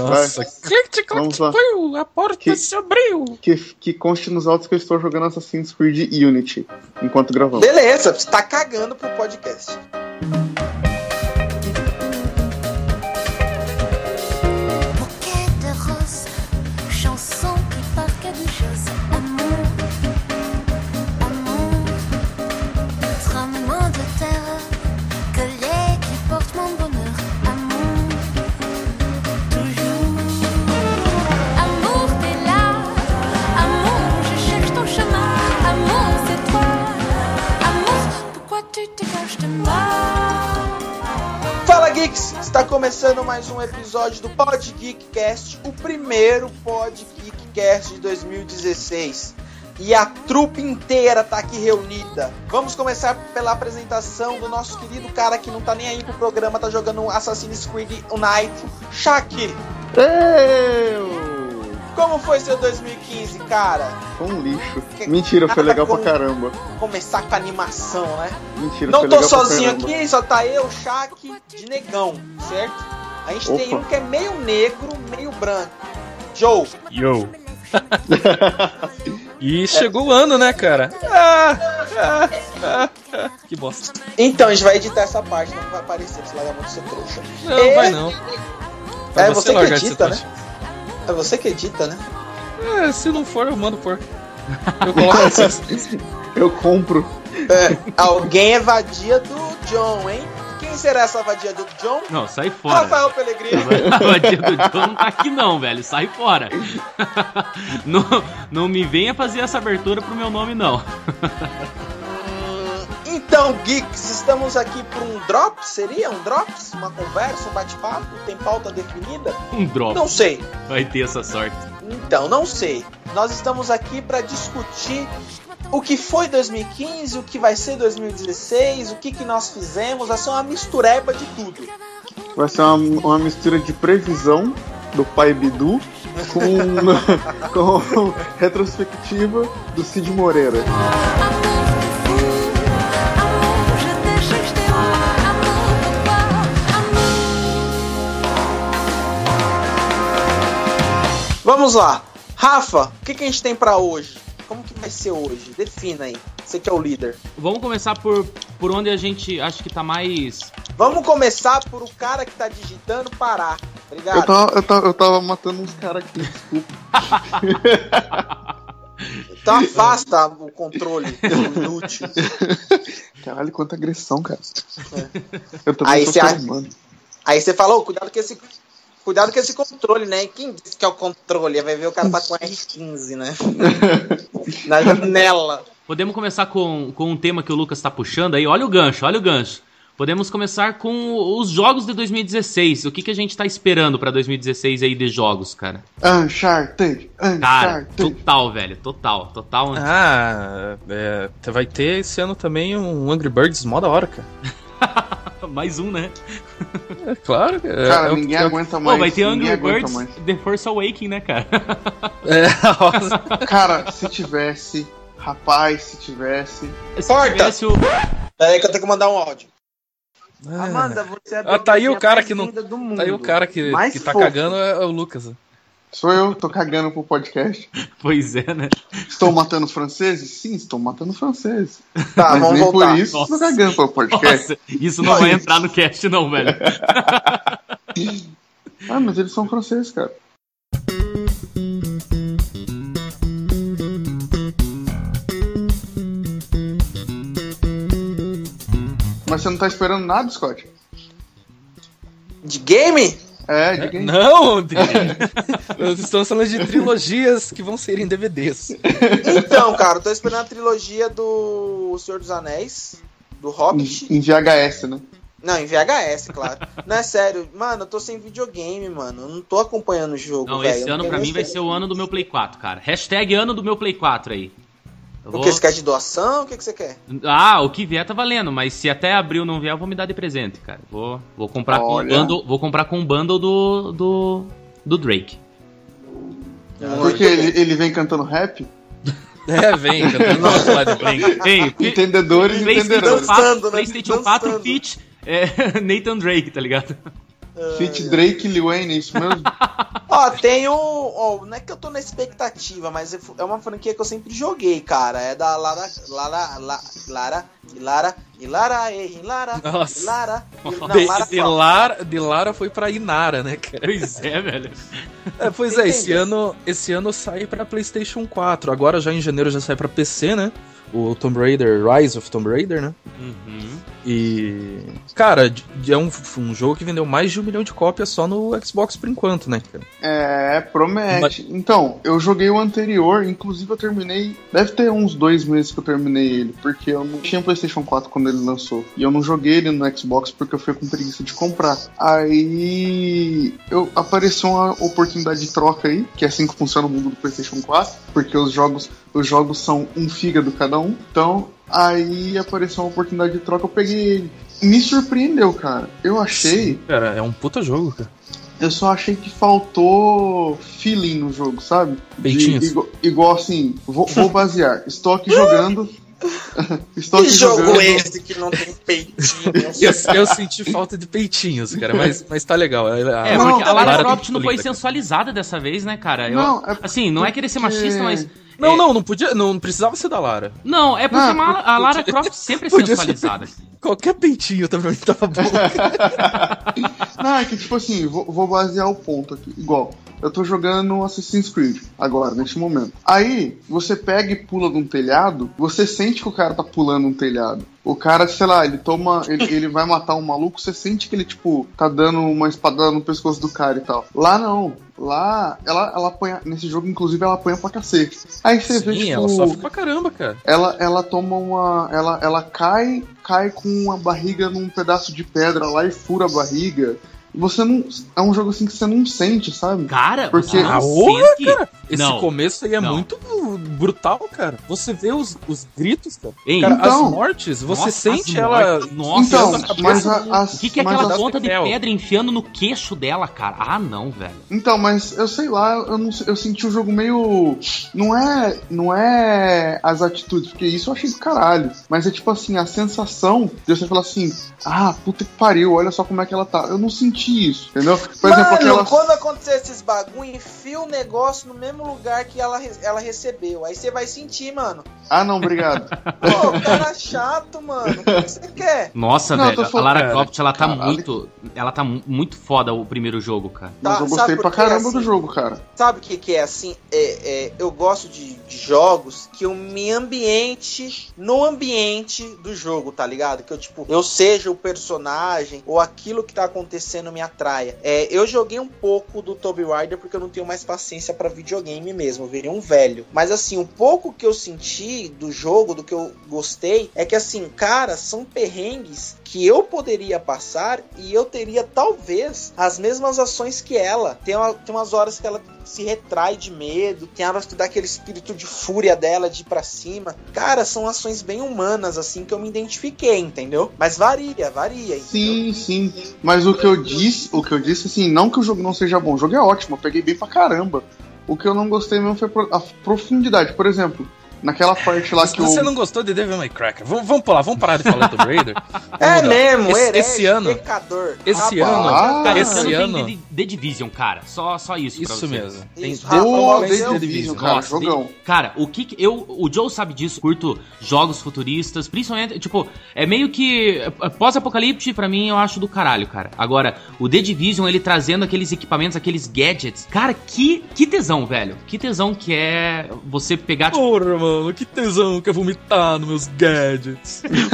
Nossa, Vamos lá. click, a porta Que- se abriu. Que, que conste nos autos que eu estou jogando Assassin's Creed Unity enquanto gravamos. Beleza, você tá cagando pro podcast. Começando mais um episódio do Pod Geekcast, o primeiro Pod Geekcast de 2016. E a trupe inteira tá aqui reunida. Vamos começar pela apresentação do nosso querido cara que não tá nem aí pro programa, tá jogando Assassin's Creed Unite, Shaq. Eu! Como foi seu 2015, cara? Foi um lixo. Que- Mentira, foi legal pra como- caramba. Começar com a animação, né? Mentira, Não foi tô legal pra sozinho caramba. aqui, só tá eu, Shaq, de negão, certo? A gente tem Opa. um que é meio negro, meio branco. Joe. Yo. E chegou o ano, né, cara? Ah, ah, ah. Que bosta. Então, a gente vai editar essa parte, não vai aparecer, você larga muito ser trouxa. Não, É. vai não. Pra É você que largar de edita, né? É você que edita, né? É, se não for, eu mando por. Eu coloco assim. Eu compro. É, alguém é vadia do John, hein? Quem será essa vadia do John? Não, sai fora. Rafael Pellegrini. A vadia do John não tá aqui não, velho. Sai fora. Não, não me venha fazer essa abertura pro meu nome, não. Então, Geeks, estamos aqui por um Drops? Seria um Drops? Uma conversa, um bate-papo? Tem pauta definida? Um drop. Não sei. Vai ter essa sorte. Então, não sei. Nós estamos aqui para discutir o que foi 2015, o que vai ser 2016, o que, que nós fizemos. Vai ser uma mistureba de tudo. Vai ser uma, uma mistura de previsão do pai Bidu com, com retrospectiva do Cid Moreira. Vamos lá. Rafa, o que, que a gente tem para hoje? Como que vai ser hoje? Defina aí. Você que é o líder. Vamos começar por, por onde a gente acha que tá mais. Vamos começar por o cara que tá digitando parar. Obrigado. Eu tava, eu, tava, eu tava matando uns caras aqui, desculpa. Então afasta o controle, inútil. Caralho, quanta agressão, cara. Eu também Aí sou você. Aí você falou, cuidado com esse. Cuidado com esse controle, né? Quem disse que é o controle? Vai ver o cara tá com R15, né? Na janela. Podemos começar com, com um tema que o Lucas tá puxando aí. Olha o gancho, olha o gancho. Podemos começar com os jogos de 2016. O que, que a gente tá esperando pra 2016 aí de jogos, cara? Uncharted, Cara, Uncharted. total, velho. Total, total. Ah, é, vai ter esse ano também um Angry Birds mó da hora, cara. Mais um, né? É claro. É, Cara, é ninguém é aguenta mais. Pô, vai ter Angry Birds. The Force Awakening, né, cara? É, nossa. Cara, se tivesse, rapaz, se tivesse. Se Corta! tivesse o... Peraí que eu tenho que mandar um áudio. Amanda, você é a Ah, tá aí o cara que não- linda do mundo. Tá aí o cara que, Mais que tá fofo. cagando é, é o Lucas. Sou eu, tô cagando pro podcast. Pois é, né? Estou matando franceses? Sim, estou matando franceses. Tá, Mas vamos nem voltar. por isso Nossa. estou cagando pro podcast. Nossa, isso não vai entrar no cast, não, velho. Ah, mas eles são franceses, cara. Mas você não tá esperando nada, Scott? De game? É, diga aí. Não. Nós estamos falando de trilogias que vão ser em DVDs. Então, cara, eu tô esperando a trilogia do Senhor dos Anéis, do Hobbit. Em VHS, né? Não, em VHS, claro. Não é sério, mano, eu tô sem videogame, mano. Eu não tô acompanhando o jogo, Não, velho. esse ano não pra mim vai ser o ano do meu Play 4, cara. Hashtag ano do meu Play 4 aí. Eu O vou- que você quer de doação? O que, que você quer? Ah, o que vier tá valendo, mas se até abril não vier, eu vou me dar de presente, cara. Vou, vou comprar com o bundle, vou comprar com o bundle do, do, do Drake. Porque ele, ele vem cantando rap. É, vem, cantando nosso lado. Ei, Entendedores PlayStation entenderão. 4, Dançando, né? PlayStation 4 Dançando. Fit é, Nathan Drake, tá ligado? Fit Drake e Lil Wayne, é isso mesmo? Ó, tem um. ó, não é que eu tô na expectativa, mas é uma franquia que eu sempre joguei, cara. É da Lara. Lara. La- Lara. Lara. Lara. eh, Lara. Nossa. De, Lara de. Lara, de Lara foi pra Inara, né, cara? Pois é, velho. É, pois é, esse ano, esse ano sai pra PlayStation 4. Agora já em janeiro já sai pra PC, né? O Tomb Raider, Rise of Tomb Raider, né? Uhum. E. Cara, é um, um jogo que vendeu mais de um milhão de cópias só no Xbox por enquanto, né, cara? É, promete. Então, eu joguei o anterior, inclusive eu terminei. Deve ter uns dois meses que eu terminei ele, porque eu não tinha PlayStation 4 quando ele lançou. E eu não joguei ele no Xbox porque eu fui com preguiça de comprar. Aí eu apareceu uma oportunidade de troca aí, que é assim que funciona o mundo do PlayStation 4, porque os jogos, os jogos são um fígado cada um. Então, aí apareceu uma oportunidade de troca, eu peguei ele. Me surpreendeu, cara. Eu achei. Cara, é um puta jogo, cara. Eu só achei que faltou feeling no jogo, sabe? De- Peitinhos. igual, igual assim, vou, vou basear. Estou aqui jogando. Estou Que jogo jogando. esse que não tem peitinho? Eu, eu senti falta de peitinhos, cara, mas, mas tá legal. A- a- É, Não, porque a Lara Croft não foi linda, cara. sensualizada dessa vez, né, cara? Eu- Não, é assim, não é querer ser porque- machista, mas. Não, é- não, não podia, não precisava ser da Lara. Não, é porque Ah, uma- a Lara Croft sempre é podia ser- sensualizada. Qualquer peitinho também tava bom. Não, é que tipo assim, vou, vou basear o ponto aqui. Igual, eu tô jogando Assassin's Creed agora, neste momento. Aí, você pega e pula de um telhado, você sente que o cara tá pulando um telhado. O cara, sei lá, ele toma. Ele, ele vai matar um maluco, você sente que ele, tipo, tá dando uma espadada no pescoço do cara e tal. Lá não. Lá, ela, ela apanha. Nesse jogo, inclusive, ela apanha pra cacete. Aí você vê, Sim, tipo. ela sofre pra caramba, cara. ela, ela toma uma. Ela, ela cai, cai com a barriga num pedaço de pedra lá e fura a barriga. Você não. É um jogo assim que você não sente, sabe? Cara, Porque- você não Ah, sente... Esse Não, começo aí é não. muito brutal, cara. Você vê os, os gritos, cara. Hein? Cara, Então- as mortes, você Nossa, sente ela. Nossa, então, mas a, as, O que, que é aquela ponta de pedra enfiando no queixo dela, cara? Ah, não, velho. Então, mas eu sei lá, eu, não, eu senti o jogo meio. Não é. Não é as atitudes, porque isso eu achei do caralho. Mas é tipo assim, a sensação de você falar assim, ah, puta que pariu, olha só como é que ela tá. Eu não senti isso, entendeu? Por exemplo, Mano, aquela. quando acontecer esses bagulho, enfia o negócio no mesmo lugar que ela, ela recebeu. Aí você vai sentir, mano. Ah, não, obrigado. Pô, cara chato, mano. O que você quer? Nossa, Não, velho, a Lara cara, Croft, ela tá caralho. muito. Ela tá mu- muito foda o primeiro jogo, cara. Mas Tá, eu sabe gostei pra caramba do assim? jogo, cara. Sabe o que, que é assim? É, é, eu gosto de, de jogos que eu me ambiente no ambiente do jogo, tá ligado? Que eu, tipo, eu seja o personagem ou aquilo que tá acontecendo me atraia. É, eu joguei um pouco do Tomb Raider porque eu não tenho mais paciência pra videogame mesmo. Eu virei um velho. Mas assim, um pouco que eu senti do jogo, do que eu gostei, é que assim, cara, são perrengues que eu poderia passar e eu teria talvez as mesmas ações que ela. Tem, uma- tem umas horas que ela se retrai de medo, tem horas que dá aquele espírito de fúria dela de ir pra cima. Cara, são ações bem humanas, assim, que eu me identifiquei, entendeu? Mas varia, varia. entendeu? Sim, sim. Mas o que eu disse, o que eu disse, assim, não que o jogo não seja bom, o jogo é ótimo, eu peguei bem pra caramba. O que eu não gostei mesmo foi a profundidade. Por exemplo, naquela parte lá Se que você eu. não gostou de Devil May Cry, vamos, vamos pular, vamos parar de falar do Raider. É mesmo, esse, herege, esse ano, pecador. esse Rapaz, ano, Ah, Cara, esse ano tem The, The Division, cara. Só, só isso. pra isso mesmo. Tem Isso, The The eu- Division, cara, Nossa, jogão. de- cara, o que, que eu, o Joe sabe disso, curto jogos futuristas, principalmente, tipo, é meio que é, pós-apocalipse pra mim eu acho do caralho, cara. Agora, o The Division ele trazendo aqueles equipamentos, aqueles gadgets, cara, que que tesão, velho. Que tesão que é você pegar tipo, Porra, mano, que tesão que é vomitar nos meus gadgets.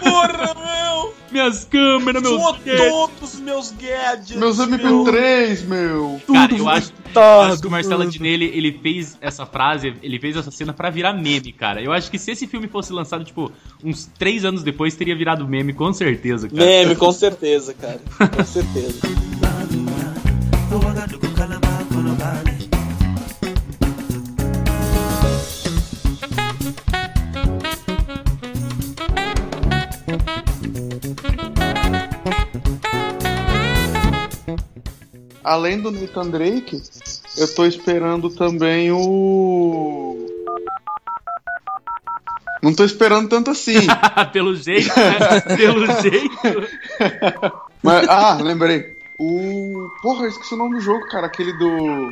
Porra, meu! minhas câmeras, meus Sou gadgets. todos os meus gadgets. Meus MP3, meu. Cara, eu acho, eu acho que o Marcelo Adnet, ele, ele fez essa frase, ele fez essa cena pra virar meme, cara. Eu acho que se esse filme fosse lançado, tipo, uns três anos depois, teria virado meme, com certeza, cara. Meme, com certeza, cara. Com certeza. Além do Nathan Drake, eu tô esperando também o. Não tô esperando tanto assim. Pelo jeito, né? Pelo jeito. Mas, ah, lembrei. O Porra, eu esqueci o nome do jogo, cara. Aquele do.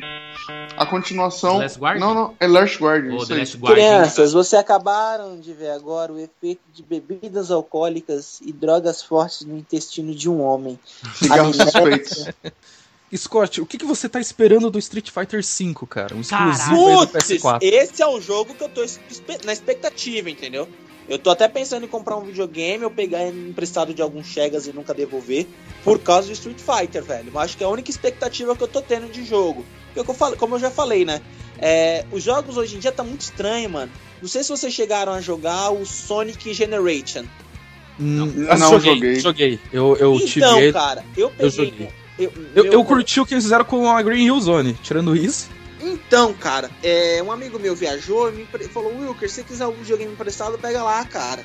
A continuação. Last Guardian? Não, não. É Last Guardian. Aí. Last Guardian. Crianças, você acabaram de ver agora o efeito de bebidas alcoólicas e drogas fortes no intestino de um homem. Cigarros Amnésia. Scott, o que, que você tá esperando do Street Fighter V, cara? Um exclusivo Putz, PS4. esse é um jogo que eu tô na expectativa, entendeu? Eu tô até pensando em comprar um videogame ou pegar emprestado de alguns chegas e nunca devolver por causa do Street Fighter, velho. Eu acho que é a única expectativa que eu tô tendo de jogo. Porque, o que eu falei- como eu já falei, né? É, os jogos hoje em dia tá muito estranho, mano. Não sei se vocês chegaram a jogar o Sonic Generation. Hum, Não, joguei. Joguei. Eu, eu tive então, cara, eu peguei. eu joguei. Eu, Eu, eu curti o que eles fizeram com a Green Hill Zone. Tirando isso, Então, cara, é, um amigo meu viajou e me falou: Wilker, se você quiser um videogame emprestado, pega lá, cara.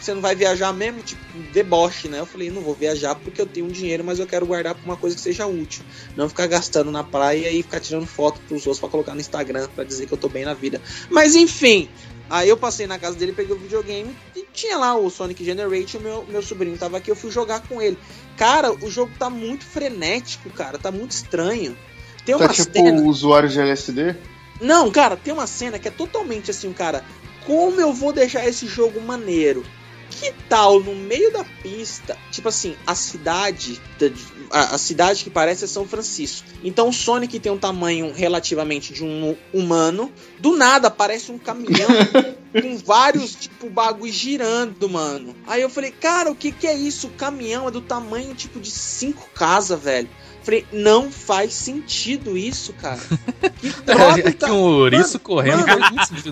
Você não vai viajar mesmo, tipo, deboche, né? Eu falei: não vou viajar porque eu tenho um dinheiro, mas eu quero guardar pra uma coisa que seja útil. Não ficar gastando na praia e ficar tirando foto pros outros pra colocar no Instagram pra dizer que eu tô bem na vida. Mas enfim. Aí eu passei na casa dele, peguei o videogame e tinha lá o Sonic Generation, meu, meu sobrinho tava aqui, eu fui jogar com ele. Cara, o jogo tá muito frenético, cara, tá muito estranho. Tem uma Tá tipo cena... usuário de LSD? Não, cara, tem uma cena que é totalmente assim, cara. Como eu vou deixar esse jogo maneiro? Que tal no meio da pista, tipo assim, a cidade, a, a cidade que parece é São Francisco. Então o Sonic tem um tamanho relativamente de um humano. Do nada aparece um caminhão com vários tipo bagulho girando, mano. Aí eu falei, cara, o que que é isso? O caminhão é do tamanho tipo de cinco casas, velho. Falei, não faz sentido isso, cara. Que droga, é que tá- um ouriço correndo mano.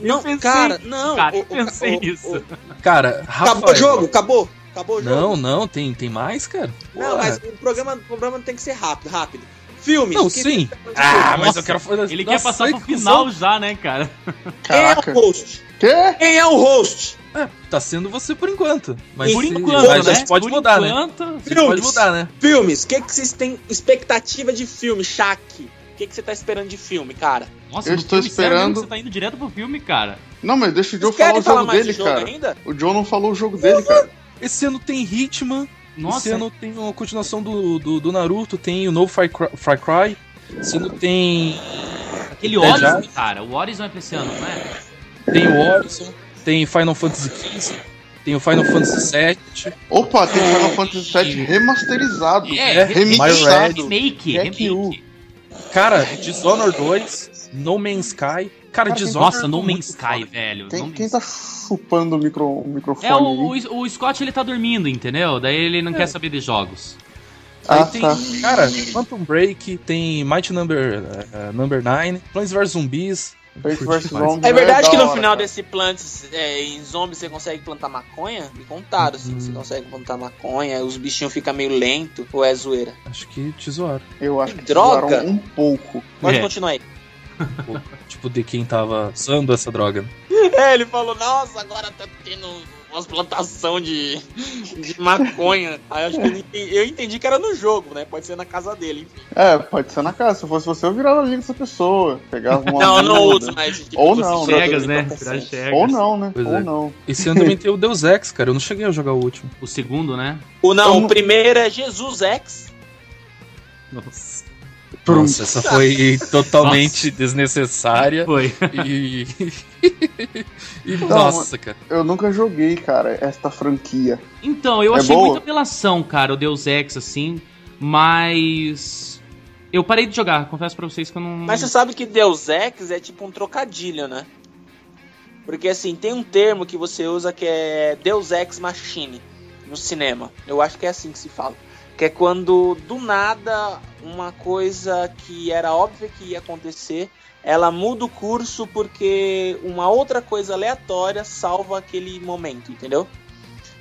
Não, pensei cara, não. cara, eu pensei nisso. Cara, Rafael. acabou o jogo? Acabou? Acabou o jogo? Não, não, tem, tem mais, cara? Não, Porra. mas o programa, o programa tem que ser rápido, rápido. Filmes. Não, sim. Ah, mas Nossa, eu quero fazer. Ele Nossa, quer passar pro final já, né, cara? Quem é Caraca. o host? Quê? Quem é o host? É, tá sendo você por enquanto. Mas Por enquanto, mas né? a gente pode Por mudar, né? enquanto, gente Filmes. pode mudar, né? Filmes. O que, que vocês têm expectativa de filme, Shaq? O que, que você tá esperando de filme, cara? Nossa, Eu estou sério esperando- que Você tá indo direto pro filme, cara. Não, mas deixa o Joe falar o falar jogo mais dele, de jogo cara. ainda? O Joe não falou o jogo dele, cara. Esse ano tem Hitman. Nossa, Esse ano tem uma continuação do, do, do Naruto, tem o novo Far Cry. Far Cry. Esse ano tem. aquele Horizon, cara. O Horizon é pra esse ano, não é? Tem o Horizon, tem Final Fantasy XV, tem o Final Fantasy VII. Opa, tem Final Fantasy VII remasterizado. É, remixado. remake, remake. Cara, Dishonored 2, No Man's Sky. Cara, Cara, Dishonored. Nossa, é No Man's Sky, foda. velho. Quem, quem tá chupando o, micro, o microfone? É, o, aí? o, o Scott ele tá dormindo, entendeu? Daí ele não quer saber de jogos. Aí Ah, tem, tá. cara, Quantum Break, tem Mighty Number, eh, number 9, Plants vs Zumbis. Plants Curti vs. demais. Zombies É verdade da que no hora, final cara. desse Plants é, em Zombies você consegue plantar maconha? Me contaram, assim, que você consegue plantar maconha, os bichinhos ficam meio lento, ou é zoeira? Acho que te zoaram. Eu acho que Droga. um pouco. Pode É. continuar aí. Tipo, de quem tava usando essa droga. É, ele falou, nossa, agora tá tendo umas plantação de, de maconha. Aí eu acho que ele entendi, eu entendi que era no jogo, né? Pode ser na casa dele, enfim. É, pode ser na casa. Se fosse você, eu virava ali com essa pessoa. Pegava uma. Não, não muda. uso mais. Tipo, Ou não, joga Chegas, de né? Chegas. Ou não, né? Pois Ou é. não. Esse ano também tem o Deus Ex, cara. Eu não cheguei a jogar o último. O segundo, né? O não, Eu o não- primeiro é Jesus X. Nossa. Nossa, essa foi totalmente desnecessária. Foi. E. e Não, nossa, cara. Eu nunca joguei, cara, esta franquia. Então, eu É achei boa? muita apelação, cara, o Deus Ex, assim, mas. Eu parei de jogar, confesso pra vocês que eu não. Mas você sabe que Deus Ex é tipo um trocadilho, né? Porque assim, tem um termo que você usa que é Deus Ex Machine no cinema. Eu acho que é assim que se fala. Que é quando do nada uma coisa que era óbvia que ia acontecer, ela muda o curso porque uma outra coisa aleatória salva aquele momento, entendeu?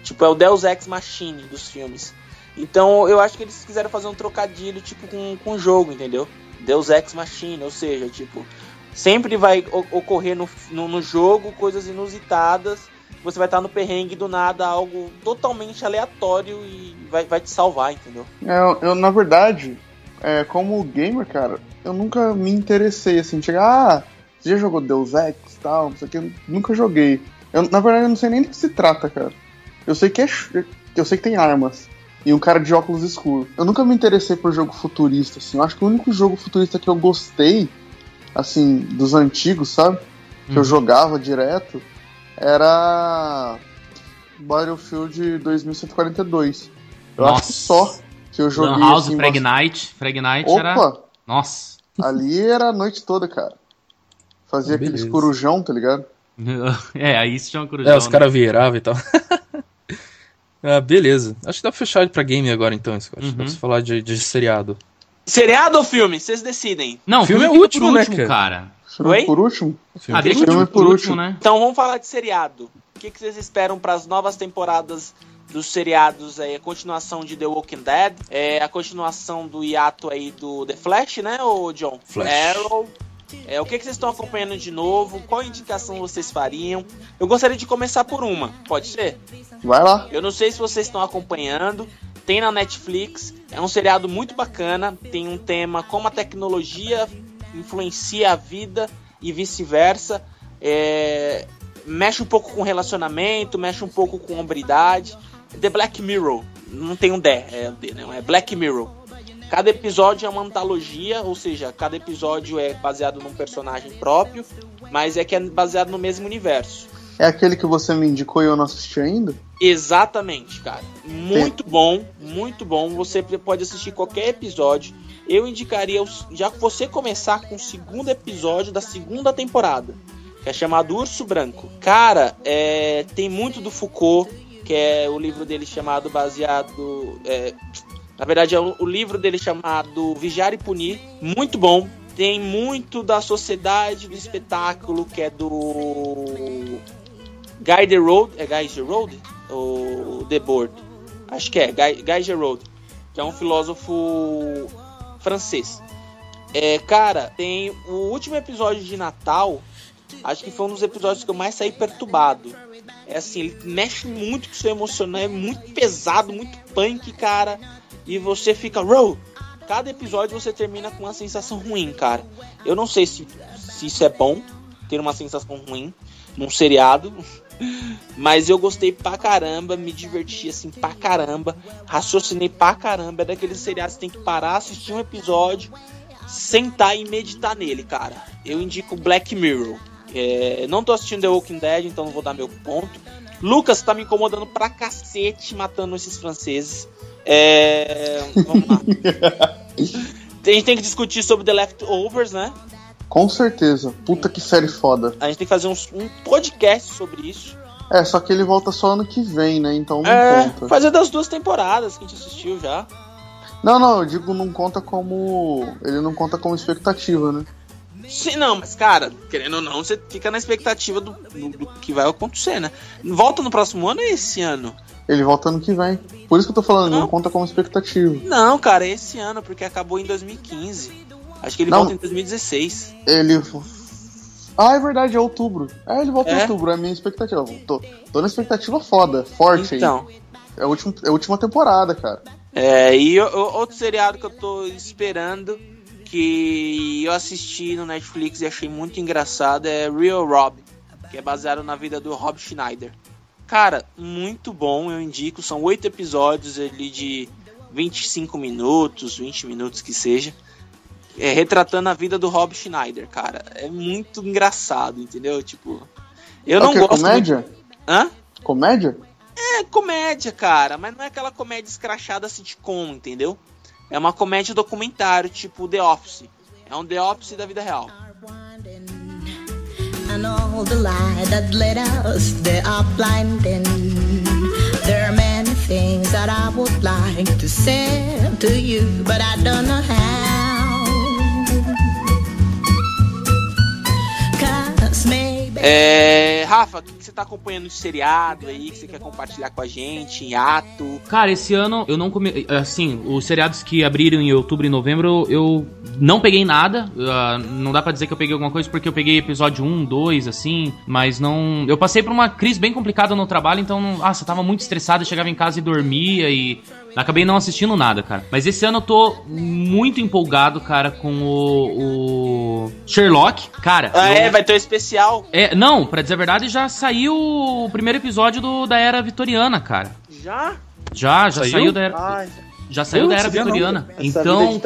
Tipo, é o Deus Ex Machine dos filmes. Então eu acho que eles quiseram fazer um trocadilho tipo com, com o jogo, entendeu? Deus Ex Machine, ou seja, tipo, sempre vai ocorrer no, no, no jogo coisas inusitadas. Você vai estar no perrengue do nada, algo totalmente aleatório e vai, vai te salvar, entendeu? É, Eu, eu, na verdade, é, como gamer, cara, eu nunca me interessei assim, chegar, ah, você já jogou Deus Ex e tal, não sei o que, eu nunca joguei. Eu, na verdade, eu não sei nem do que se trata, cara. Eu sei que é. Eu sei que tem armas. e um cara de óculos escuros. Eu nunca me interessei por jogo futurista, assim. Eu acho que o único jogo futurista que eu gostei, assim, dos antigos, sabe? Que eu Hum. jogava direto, era Battlefield 2142. Eu acho que Nossa. só que eu joguei Lan House, assim, Night. Frag Night era. Opa, Nossa. ali era a noite toda, cara. Fazia Ah, aqueles corujão, tá ligado? É, aí se chama corujão. É, os né? caras viravam e tal. ah, beleza. Acho que dá pra fechar pra game agora então, Scott. Uhum. Dá pra falar de, de seriado. Seriado ou filme? Vocês decidem. Não, Filme é fica o último, né, último, cara? cara. Filme Oi? por último? Filme Ah, deixa o Filme filme por por último, último. né? Então vamos falar de seriado. O que, que vocês esperam para as novas temporadas dos seriados aí? A continuação de The Walking Dead, é, a continuação do hiato aí do The Flash, né, ô John? Flash. Arrow. É, o que, que vocês estão acompanhando de novo? Qual indicação vocês fariam? Eu gostaria de começar por uma, pode ser? Vai lá. Eu não sei se vocês estão acompanhando. Tem na Netflix. É um seriado muito bacana. Tem um tema como a tecnologia influencia a vida e vice-versa. É, Mexe um pouco com relacionamento, mexe um pouco com hombridade. The Black Mirror. Não tem um D, é, D, não, é Black Mirror. Cada episódio é uma antologia, ou seja, cada episódio é baseado num personagem próprio, mas é que é baseado no mesmo universo. É aquele que você me indicou e eu não assisti ainda? Exatamente, cara. Muito bom, muito bom. Você pode assistir qualquer episódio. Eu indicaria já você começar com o segundo episódio da segunda temporada, que é chamado Urso Branco. Cara, é, tem muito do Foucault, que é o livro dele chamado baseado. é, na verdade, é o, o livro dele chamado Vigiar e Punir. Muito bom. Tem muito da sociedade do espetáculo, que é do Guy the Road, é Guy the Road? Ou The Board? Acho que é, Guy, Guy the Road, que é um filósofo francês. É, cara, tem o último episódio de Natal, acho que foi um dos episódios que eu mais saí perturbado. É assim, ele mexe muito com o seu emocional, é muito pesado, muito punk, cara. E você fica, row. Cada episódio você termina com uma sensação ruim, cara. Eu não sei se, se isso é bom, ter uma sensação ruim num seriado. Mas eu gostei pra caramba, me diverti assim pra caramba, raciocinei pra caramba. É daqueles seriados que tem que parar, assistir um episódio, sentar e meditar nele, cara. Eu indico Black Mirror. É, não tô assistindo The Walking Dead, então não vou dar meu ponto. Lucas tá me incomodando pra cacete matando esses franceses. É, vamos lá. A gente tem que discutir sobre The Leftovers, né? Com certeza. Puta que série foda. A gente tem que fazer uns- um podcast sobre isso. É, só que ele volta só ano que vem, né? Então não É, conta. fazer das duas temporadas que a gente assistiu já. Não, não, eu digo não conta como. Ele não conta como expectativa, né? Sim, não, mas cara, querendo ou não, você fica na expectativa do, do- do que vai acontecer, né? Volta no próximo ano ou é esse ano? Ele volta ano que vem. Por isso que eu tô falando, não, Não. conta como expectativa. Não, cara, é esse ano, porque acabou em 2015. Acho que ele Não. volta em 2016. Ele. Ah, é verdade, é outubro. É, ele volta em É? outubro, é a minha expectativa. Tô, tô na expectativa foda, forte Então, aí. É a, última, é a última temporada, cara. é, e outro seriado que eu tô esperando, que eu assisti no Netflix e achei muito engraçado, é Real Rob, que é baseado na vida do Rob Schneider. Cara, muito bom, eu indico. São oito episódios ali de 25 minutos, 20 minutos que seja. É, retratando a vida do Rob Schneider, cara. É muito engraçado, entendeu? Tipo. Eu é não que, gosto. comédia? Muito... Hã? Comédia? É comédia, cara, mas não é aquela comédia escrachada sitcom, entendeu? É uma comédia documentário, tipo The Office. É um The Office da vida real. And all the light that us, they are blinding. There are many things that I would like to say to you, but I don't know how. Cause maybe. É, Rafa, o que que você tá acompanhando de seriado aí que você quer compartilhar com a gente, em ato? Cara, esse ano eu não come... Assim, os seriados que abriram em outubro e novembro, eu não peguei nada. Ah, não dá pra dizer que eu peguei alguma coisa, porque eu peguei episódio 1, 2, assim, mas não... Eu passei por uma crise bem complicada no trabalho, então, não... nossa, eu tava muito estressado, eu chegava em casa e dormia e... Acabei não assistindo nada, cara. Mas esse ano eu tô muito empolgado, cara, com o, o Sherlock. Cara, Ah, eu- é, vai ter um especial. é, não, pra dizer a verdade, já saiu o primeiro episódio do, da Era Vitoriana, cara. Já? Já, já Saiu? saiu, da era, Ai, já saiu Putz, da era não, vitoriana. Então.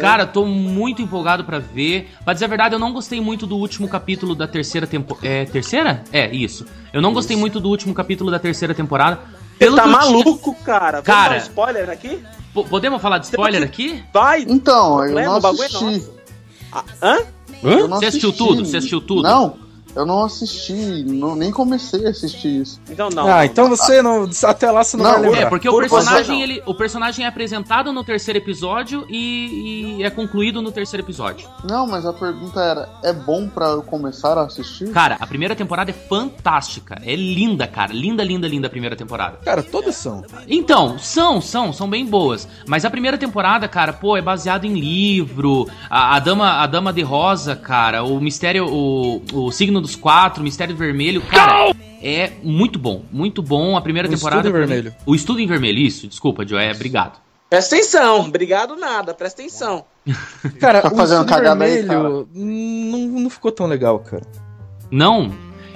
Cara, tô muito empolgado pra ver. Pra dizer a verdade, eu não gostei muito do último capítulo da terceira temporada. É, terceira? É, isso. Eu não gostei muito do último capítulo da terceira temporada. Você Pelo tá que eu tinha- maluco, cara? Vamos Cara. dar um spoiler aqui? Po- Podemos falar de spoiler aqui? Vai! Então, eu não é assisti. Ah, hã? Não Você assistiu assisti. tudo? Você assistiu tudo? Não, eu não assisti, não, nem comecei a assistir isso. Então não. Ah, então você não. Até lá você não, Não, vai lembrar. É, porque o Por personagem, favor, não. ele, o personagem é apresentado no terceiro episódio e, e é concluído no terceiro episódio. Não, mas a pergunta era, é bom pra eu começar a assistir? Cara, a primeira temporada é fantástica. É linda, cara. Linda, linda, linda a primeira temporada. Cara, todas são. Então, são, são, são bem boas. Mas a primeira temporada, cara, pô, é baseado em livro. A, a dama, a dama de rosa, cara, o mistério, o, o signo dos quatro, o mistério vermelho, cara, é muito bom, muito bom. A primeira O temporada. Estudo em Vermelho. O estudo em vermelho, isso. Desculpa, Joe, é, obrigado. Presta atenção. Obrigado nada. Presta atenção. Cara, Tá o fazendo Estudo cagada aí, vermelho não, não ficou tão legal, cara. Não,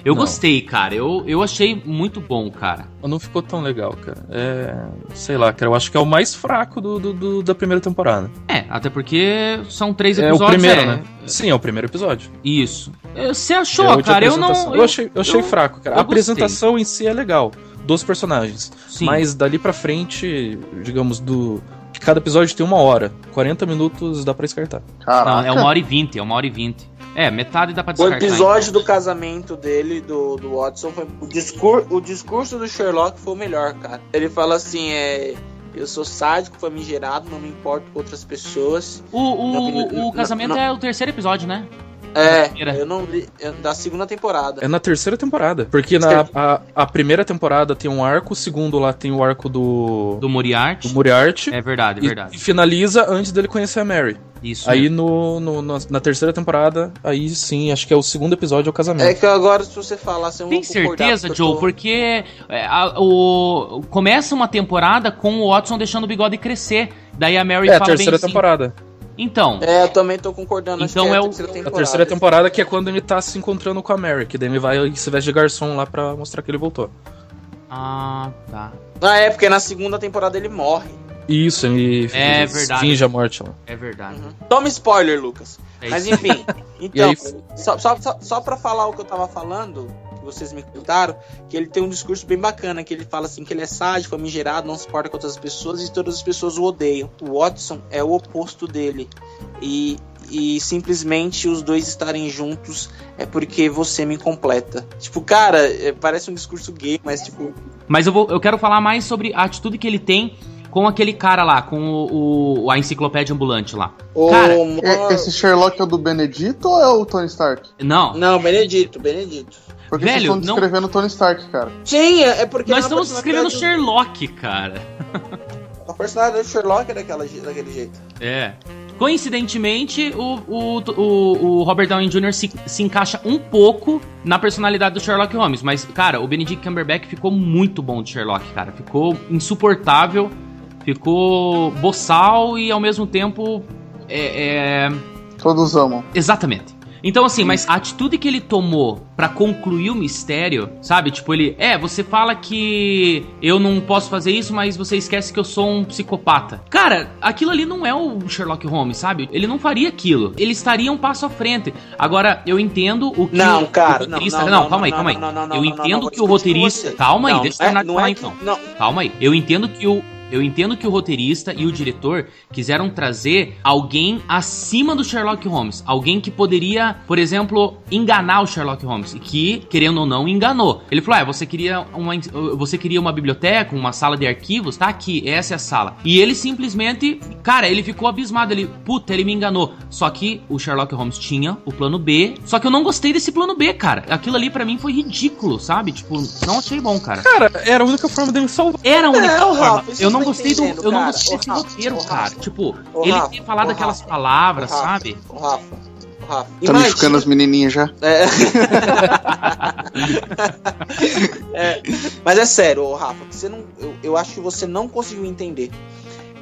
eu Não. gostei, cara. Eu, eu achei muito bom, cara. Não ficou tão legal, cara. É. Sei lá, cara. Eu acho que é o mais fraco do, do- do- da primeira temporada. É, até porque são três É o episódios. primeiro, é, né? Sim, é o primeiro episódio. Isso. Você achou, É o cara? Eu não. Eu, achei, eu achei eu- fraco, cara. A apresentação em si é legal. Dos personagens. Sim. Mas dali pra frente, digamos, do. Cada episódio tem uma hora. 40 minutos dá pra descartar. Caraca. Não, é uma hora e vinte, é uma hora e vinte. É, metade dá pra O descartar. episódio do casamento dele, do, do Watson, foi. O, discur, o discurso do Sherlock foi o melhor, cara. Ele fala assim: é. Eu sou sádico, famigerado, não me importo com outras pessoas. O, o, Não, o, não, o casamento não. é o terceiro episódio, né? É, Primeira. eu não li. é Da segunda temporada. É na terceira temporada. Porque na a, a primeira temporada tem um arco, o segundo lá tem o arco do. Do Moriarty. do Moriarty. É verdade, é e, verdade. e finaliza antes dele conhecer a Mary. Isso. Aí no, no- na, na terceira temporada, aí sim, acho que é o segundo episódio é o casamento. É que agora, se você falasse, eu Tem certeza, Joe? tô- Porque é, a- o, começa uma temporada com o Watson deixando o bigode crescer. Daí a Mary É, a fala bem terceira assim. Então, É, eu também tô concordando. acho Então que é a o- terceira A temporada. terceira temporada que é quando ele tá se encontrando com a Mary, que daí ele vai e se veste de garçom lá pra mostrar que ele voltou. Ah, tá. Ah, é, porque na segunda temporada ele morre. Isso, ele É verdade. finge a morte lá. É verdade. Toma spoiler, Lucas. É Mas enfim, então, aí- só, só, só, só pra falar o que eu tava falando, vocês me contaram, que ele tem um discurso bem bacana, que ele fala assim que ele é sádico, famigerado, não se porta com outras pessoas e todas as pessoas o odeiam. O Watson é o oposto dele. E, e simplesmente os dois estarem juntos é porque você me completa. Tipo, cara, é, parece um discurso gay, mas tipo, Mas eu, vou, eu quero falar mais sobre a atitude que ele tem com aquele cara lá, com o, o- a enciclopédia ambulante lá. o Cara, E- Esse Sherlock é o do Benedito ou é o Tony Stark? Não, Não, Benedito, Benedito. Porque Velho, vocês estão não- descrevendo o Tony Stark, cara. Sim, é é porque nós na estamos escrevendo personalidade Sherlock, cara. do- A personalidade do Sherlock é daquela, daquele jeito. É. Coincidentemente, o, o, o, o Robert Downey Jr. Se, se encaixa um pouco na personalidade do Sherlock Holmes. Mas, cara, o Benedict Cumberbatch ficou muito bom de Sherlock, cara. Ficou insuportável, ficou boçal e, ao mesmo tempo, é- é... Todos amam. Exatamente. Então, assim, mas a atitude que ele tomou pra concluir o mistério, sabe? Tipo, ele. É, você fala que eu não posso fazer isso, mas você esquece que eu sou um psicopata. Cara, aquilo ali não é o Sherlock Holmes, sabe? Ele não faria aquilo. Ele estaria um passo à frente. Agora, eu entendo o que. Não, o cara, não, roteirista- não, não, não, calma aí, não, calma aí. não, não, não, eu entendo não, que o roteirista. Calma aí, Não, deixa eu é- terminar de falar é então. Calma aí. Eu entendo que o. Eu entendo que o roteirista e o diretor quiseram trazer alguém acima do Sherlock Holmes. Alguém que poderia, por exemplo, enganar o Sherlock Holmes. E que, querendo ou não, enganou. Ele falou: ah, você queria uma, você queria uma biblioteca, uma sala de arquivos? Tá aqui, essa é a sala. E ele simplesmente, cara, ele ficou abismado. Ele, puta, ele me enganou. Só que o Sherlock Holmes tinha o plano B. Só que eu não gostei desse plano B, cara. Aquilo ali pra mim foi ridículo, sabe? Tipo, não achei bom, cara. Cara, era a única forma dele salvar. Era a única É, forma. Rafa, eu não gostei do. Eu não gostei desse roteiro, cara. Tipo, ele ter falado aquelas palavras, ô, Rafa. sabe? Rafa, Rafa. Tá modificando as menininhas já? É. É, Mas é sério, Rafa, você não, eu, eu acho que você não conseguiu entender.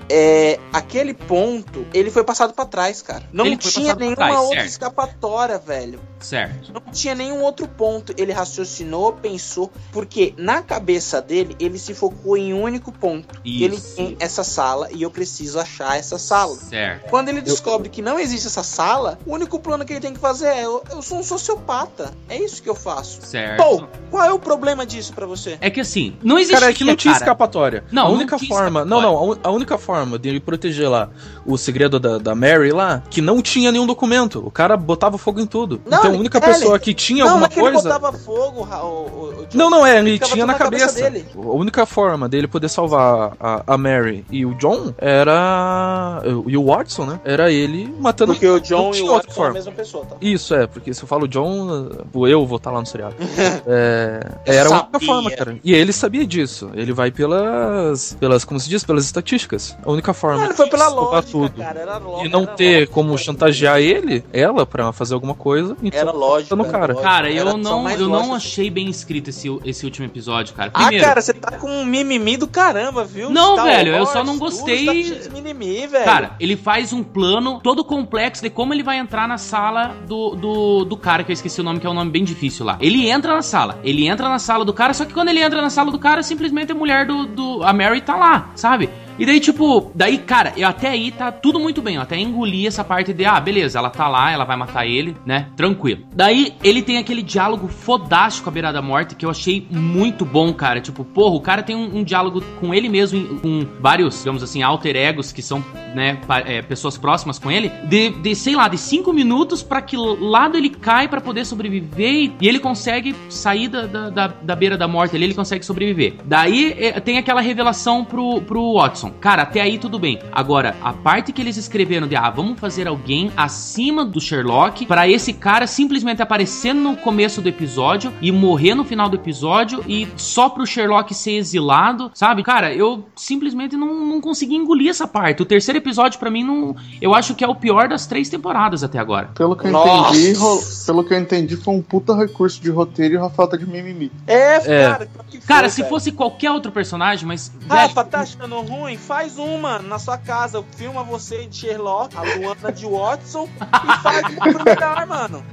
É, aquele ponto, ele foi passado pra trás, cara. Não Ele tinha nenhuma trás, outra certo. escapatória, velho. Certo. Não tinha nenhum outro ponto. Ele raciocinou, pensou, porque na cabeça dele, ele se focou em um único ponto. Ele Isso. tem essa sala e eu preciso achar essa sala. Certo. Quando ele descobre que não existe essa sala, o único plano que ele tem que fazer é: eu, eu sou um sociopata. É isso que eu faço. Certo. Pô, qual é o problema disso pra você? É que assim, não existe. Cara, é que não tinha escapatória. Não, a não única tinha forma. Não, não. A única forma de ele proteger lá o segredo da, da Mary lá, que não tinha nenhum documento. O cara botava fogo em tudo. Não, então a ele- única é, pessoa ele- que tinha não, alguma não é que ele coisa. botava fogo, o, o- o- Não, não, é, ele Ficava tinha na na cabeça cabeça. dele. A única forma dele poder salvar a, a Mary e o John era. E o Watson, né? Era ele matando. Porque o John e tinha o outra Watson são a forma. mesma pessoa, tá? Isso, é, porque se eu falo John, o eu vou estar lá no seriado. É, era a única forma, cara. E ele sabia disso. Ele vai pelas. pelas como se diz? Pelas estatísticas. A única forma ele foi pela de lógica, tudo. cara. Era lógica. E não ter como chantagear ele, ela, pra fazer alguma coisa. Então, Era lógico. no cara. Cara, eu não, eu não achei bem escrito esse, esse último episódio, cara. Ah, Primeiro, cara, você tá com um mimimi do caramba, viu? Não, Star velho, eu só não tudo, gostei- você tá de mimimi, velho. Cara, ele faz um plano todo complexo de como ele vai entrar na sala do, do, do cara, que eu esqueci o nome, que é um nome bem difícil lá. Ele entra na sala, ele entra na sala do cara, só que quando ele entra na sala do cara, simplesmente a mulher do. do a Mary tá lá, sabe? E daí, tipo, daí, cara, eu até aí tá tudo muito bem. Eu até engoli essa parte de, ah, beleza, ela tá lá, ela vai matar ele, né? Tranquilo. Daí, ele tem aquele diálogo fodástico à beira da morte que eu achei muito bom, cara. Tipo, porra, o cara tem um, um diálogo com ele mesmo, com vários, digamos assim, alter egos que são, né, é, pessoas próximas com ele, de, de, sei lá, de cinco minutos pra que lado ele cai pra poder sobreviver e, e ele consegue sair da, da, da, da beira da morte ali, ele consegue sobreviver. Daí é, tem aquela revelação pro, pro Watson. Cara, até aí tudo bem. Agora, a parte que eles escreveram de, ah, vamos fazer alguém acima do Sherlock pra esse cara simplesmente aparecer no começo do episódio e morrer no final do episódio e só pro Sherlock ser exilado, sabe? Cara, eu simplesmente não, não consegui engolir essa parte. O terceiro episódio, pra mim, não, eu acho que é o pior das três temporadas até agora. Pelo que eu Nossa. entendi, ro- pelo que eu entendi, foi um puta recurso de roteiro e uma falta de mimimi. É, É. cara. que foi, Cara, se velho? fosse qualquer outro personagem, mas. velho, Rafa, tá achando ruim? Faz uma na sua casa. Filma você de Sherlock, a Luana de Watson e faz uma melhor, mano.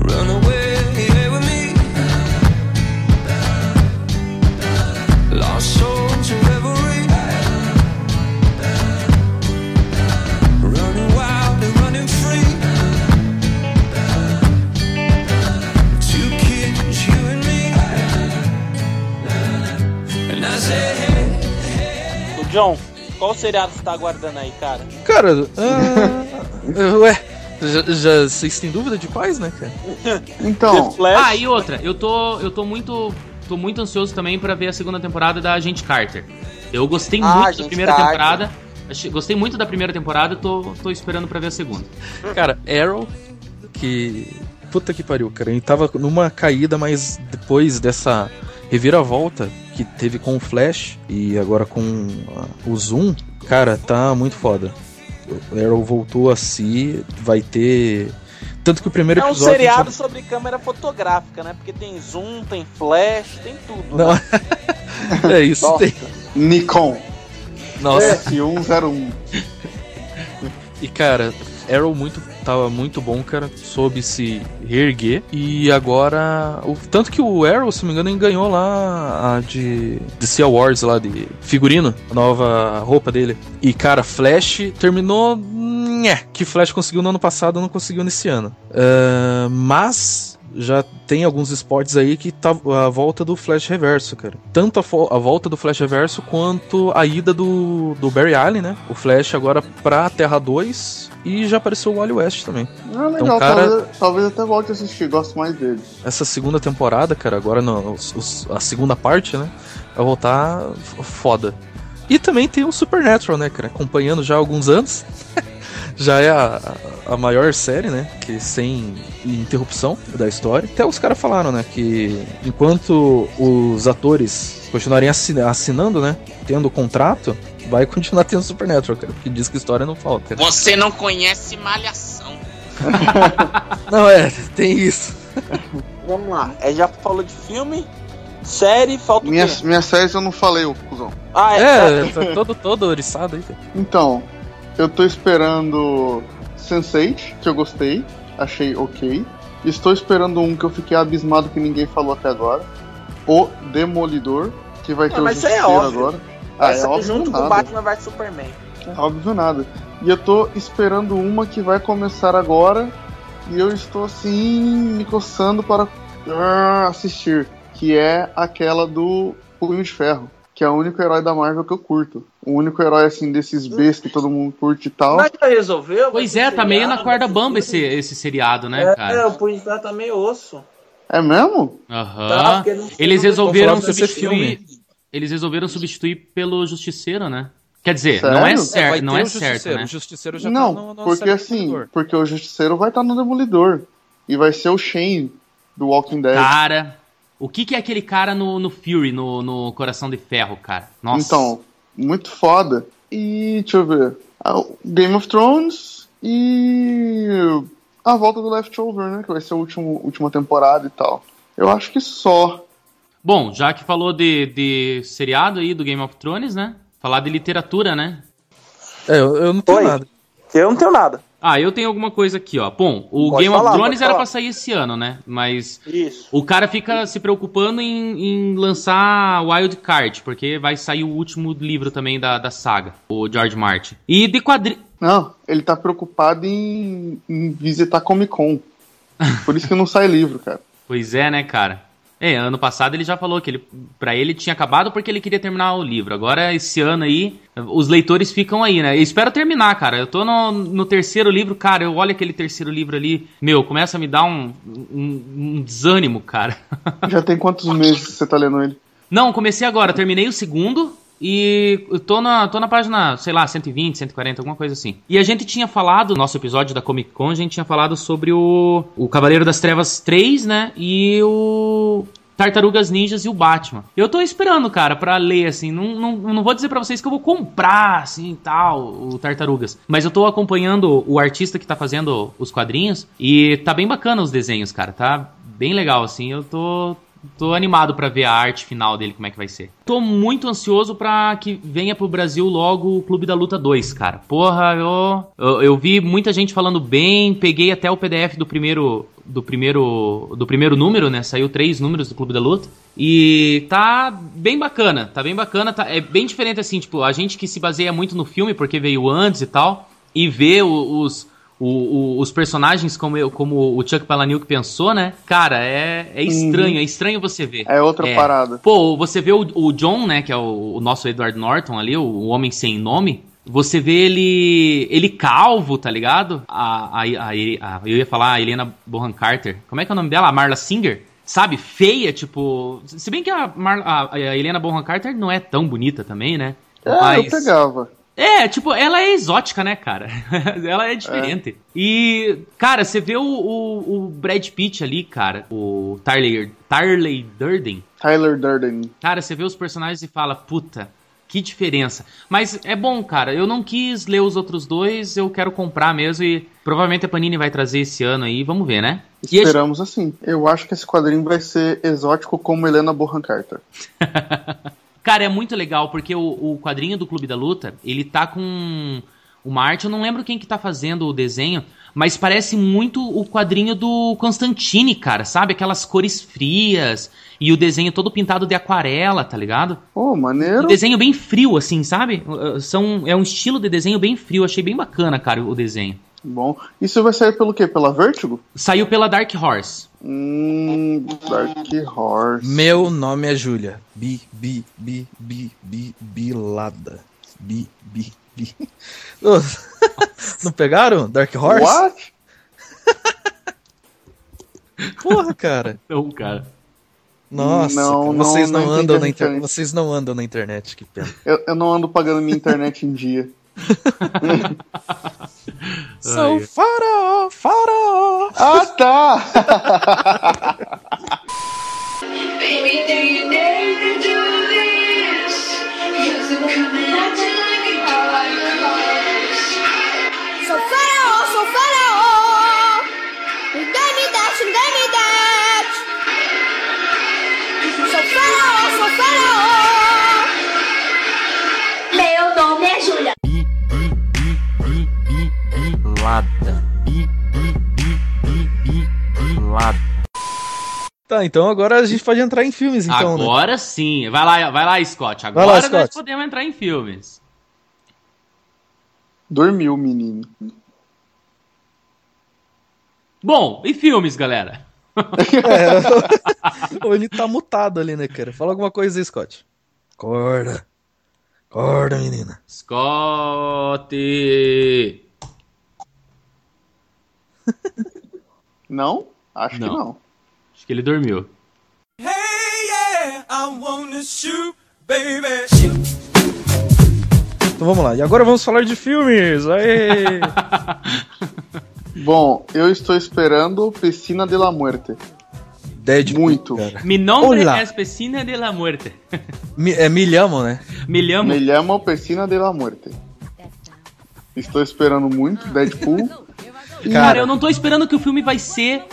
Run away with me. Lost soul to reverie. O John, qual seriado você tá aguardando aí, cara? Cara, ah, ué, já, já- vocês têm dúvida de quais, né, cara? Então, Flash? Ah, e outra, eu tô, eu tô muito, tô muito ansioso também pra ver a segunda temporada da Agente Carter. Eu gostei Ah, muito da primeira Carter. temporada. Gostei muito da primeira temporada, tô, tô esperando pra ver a segunda. Cara, Arrow, que. Puta que pariu, cara. Ele tava numa caída, mas depois dessa reviravolta que teve com o Flash e agora com ah, o Zoom, cara, tá muito foda. O Arrow voltou a si, vai ter. Tanto que o primeiro É um episódio. seriado sobre câmera fotográfica, né? Porque tem zoom, tem flash, tem tudo. Não, né? é isso. Nossa. Tem... Nikon Nossa. F101. E cara, Arrow muito tava muito bom, cara, soube se reerguer e agora o tanto que o Arrow, se não me engano, ganhou lá a de DC Awards lá de figurino, a nova roupa dele. E cara, Flash terminou, nhé, que Flash conseguiu no ano passado, não conseguiu nesse ano. Ah, mas já tem alguns esportes aí que tá a volta do Flash Reverso, cara. Tanto a, a volta do Flash Reverso quanto a ida do, do Barry Allen, né? O Flash agora pra Terra 2 e já apareceu o Wally West também. Ah, legal, Então, cara- talvez, talvez até volte a assistir, gosto mais dele. Essa segunda temporada, cara, agora no, os- a segunda parte, né? Vai voltar foda. E também tem o Supernatural, né, cara? Acompanhando já há alguns anos. já é a, a maior série, né? Que sem interrupção da história. Até os caras falaram, né? Que enquanto os atores continuarem assin- assinando, né? Tendo o contrato, vai continuar tendo Supernatural, cara. Porque diz que história não falta. cara. Você não conhece Malhação. Não, é, tem isso. Vamos lá. É, já falou de filme, Série, falta o Minha, quê? minha série eu não falei, ô cuzão. Ah, é. É, tá todo, todo oriçado aí. Então, eu tô esperando Sense8, que eu gostei, achei ok. Estou esperando um que eu fiquei abismado que ninguém falou até agora. O Demolidor, que vai É, ter o mas isso aí é Justiceiro óbvio. agora. Ah, é Essa óbvio junto com nada. Batman vs Superman. É óbvio nada. E eu tô esperando uma que vai começar agora. E eu estou assim, me coçando para ah, assistir. Que é aquela do Punho de Ferro. Que é o único herói da Marvel que eu curto. O único herói assim desses Bs que todo mundo curte e tal. Mas já resolveu? Pois é, tá meio na corda bamba esse, esse seriado, né, É, cara? o Punho tá meio osso. É mesmo? Aham. Tá, Eles não- resolveram substituir. Eles resolveram substituir pelo Justiceiro, né? Quer dizer, não é Sério? certo, vai não é o certo, Justiceiro. né? O Justiceiro já não, tá no, no porque assim, Demolidor. porque o Justiceiro vai estar no Demolidor. E vai ser o Shane do Walking Dead. Cara, o que, que é aquele cara no, no Fury, no, no Coração de Ferro, cara? Nossa. Então, muito foda. E deixa eu ver. Ah, Game of Thrones e a volta do Leftover, né? Que vai ser a último, última temporada e tal. Eu acho que só. Bom, já que falou de, de seriado aí do Game of Thrones, né? Falar de literatura, né? É, eu, eu não tenho Oi. nada. Eu não tenho nada. Ah, eu tenho alguma coisa aqui, ó. Bom, o Pode Game falar, of Thrones era falar. pra sair esse ano, né? Mas Isso. o cara fica se preocupando em, em lançar Wild Card, porque vai sair o último livro também da, da saga, o George Martin. E de quadri... Não, ele tá preocupado em, em visitar Comic Con. Por isso que não sai livro, cara. Pois é, né, cara? É, ano passado ele já falou que ele, pra ele tinha acabado porque ele queria terminar o livro. Agora, esse ano aí, os leitores ficam aí, né? Eu espero terminar, cara. Eu tô no, no terceiro livro, cara. Eu olho aquele terceiro livro ali, meu, começa a me dar um, um, um desânimo, cara. Já tem quantos meses que você tá lendo ele? Não, comecei agora. Terminei o segundo e tô na, tô na página, sei lá, 120, 140, alguma coisa assim. E a gente tinha falado, no nosso episódio da Comic Con, a gente tinha falado sobre o, o Cavaleiro das Trevas 3, né? E o Tartarugas Ninjas e o Batman. Eu tô esperando, cara, pra ler, assim. Não, não, não vou dizer pra vocês que eu vou comprar, assim, tal, o Tartarugas. Mas eu tô acompanhando o artista que tá fazendo os quadrinhos e tá bem bacana os desenhos, cara. Tá bem legal, assim. Eu tô, Tô animado pra ver a arte final dele, como é que vai ser. Tô muito ansioso pra que venha pro Brasil logo o Clube da Luta 2, cara. Porra, eu, eu, eu vi muita gente falando bem, peguei até o PDF do primeiro do primeiro do primeiro número, né? Saiu três números do Clube da Luta e tá bem bacana, tá bem bacana, tá, é bem diferente assim, tipo, a gente que se baseia muito no filme porque veio antes e tal e vê os o- o- os personagens como, eu- como o Chuck Palahniuk pensou, né? Cara, é, é estranho, é estranho você ver. É outra parada. Pô, você vê o, o John, né, que é o, o nosso Edward Norton ali, o, o homem sem nome. Você vê ele ele calvo, tá ligado? A, a, a- a- eu ia falar a Helena Bonham Carter. Como é que é o nome dela? A Marla Singer? Sabe? Feia, tipo... Se bem que a, Mar, a, a Helena Bonham Carter não é tão bonita também, né? É, eu pegava. É, tipo, ela é exótica, né, cara? ela é diferente. E, cara, você vê o, o, o Brad Pitt ali, cara, o Tarley, Tarley Durden. Tyler Durden. Cara, você vê os personagens e fala, puta, que diferença. Mas é bom, cara. Eu não quis ler os outros dois, eu quero comprar mesmo e provavelmente a Panini vai trazer esse ano aí, vamos ver, né? Esperamos assim. Eu acho que esse quadrinho vai ser exótico como Helena Bonham Carter. Cara, é muito legal, porque o, o quadrinho do Clube da Luta, ele tá com uma arte, eu não lembro quem que tá fazendo o desenho, mas parece muito o quadrinho do Constantine, cara, sabe? Aquelas cores frias e o desenho todo pintado de aquarela, tá ligado? Pô, Um maneiro. desenho bem frio, assim, sabe? São, é um estilo de desenho bem frio, achei bem bacana, cara, o desenho. Bom. Isso vai sair pelo quê? Pela Vertigo? Saiu pela Dark Horse. Hum. Dark Horse. Meu nome é Júlia. Bi, bi, bi, bi, bi, bilada. Bi, bi, bi. Não pegaram? Dark Horse? What? Porra, cara. Não, cara. Nossa, Não, vocês não, não andam na internet. Vocês não andam na internet, que pena. Eu, eu não ando pagando minha internet em dia. Sou faraó, faraó. Ah, tá! Baby, do you dare Tá, então agora a gente pode entrar em filmes, então, né? Agora sim. Vai lá, vai lá, Scott. Agora lá, nós Scott. podemos entrar em filmes. Dormiu, menino. Bom, e filmes, galera? É, Ou ele tá mutado ali, né, cara? Fala alguma coisa aí, Scott. Acorda. Acorda, menina. Scott! Não? Acho Não. que não. Acho que ele dormiu. Hey, yeah, I wanna shoot, baby. Então vamos lá. E agora vamos falar de filmes. Aê! Bom, eu estou esperando Piscina de la Muerte. Deadpool, Muito. cara. Mi nombre Olá. es Piscina de la Muerte. Mi, é Milhamo, né? Me llamo. Me llamo Piscina de la Muerte. Estou esperando muito Deadpool. Cara, Cara, eu não tô esperando que o filme vai ser.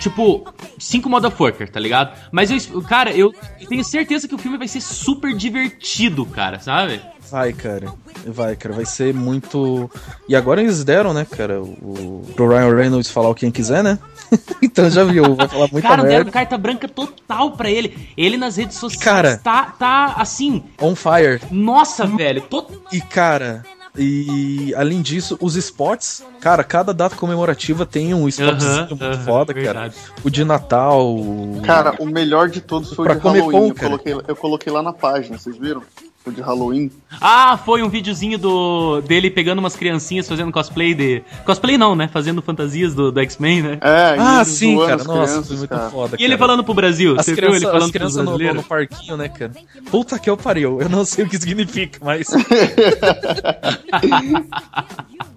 Tipo, 5 Motherfucker, tá ligado? Mas eu, cara, eu tenho certeza que o filme vai ser super divertido, cara, sabe? Vai, cara. Vai, cara. Vai ser muito. E agora eles deram, né, cara, o... pro Ryan Reynolds falar o quem quiser, né? então já viu, vai falar muita cara, deram merda. carta branca total pra ele. Ele nas redes sociais Cara. tá, tá assim. On fire. Nossa, velho. To... E, cara. E além disso, os spots, cara, cada data comemorativa tem um spotzinho Aham, muito foda, verdade. cara. O de Natal. o- Cara, o melhor de todos foi Pra o de Comic Halloween. Con, eu, coloquei, eu coloquei lá na página, vocês viram? De Halloween. Ah, foi um videozinho do dele pegando umas criancinhas fazendo cosplay de. Cosplay não, né? Fazendo fantasias do, do X-Men, né? É, Ah, sim, cara. Nossa, crianças, foi muito cara. foda. E ele falando pro Brasil. As Você viu crianças, falando pros crianças no, no, parquinho, né, cara? Puta que eu pariu. Eu não sei o que significa, mas.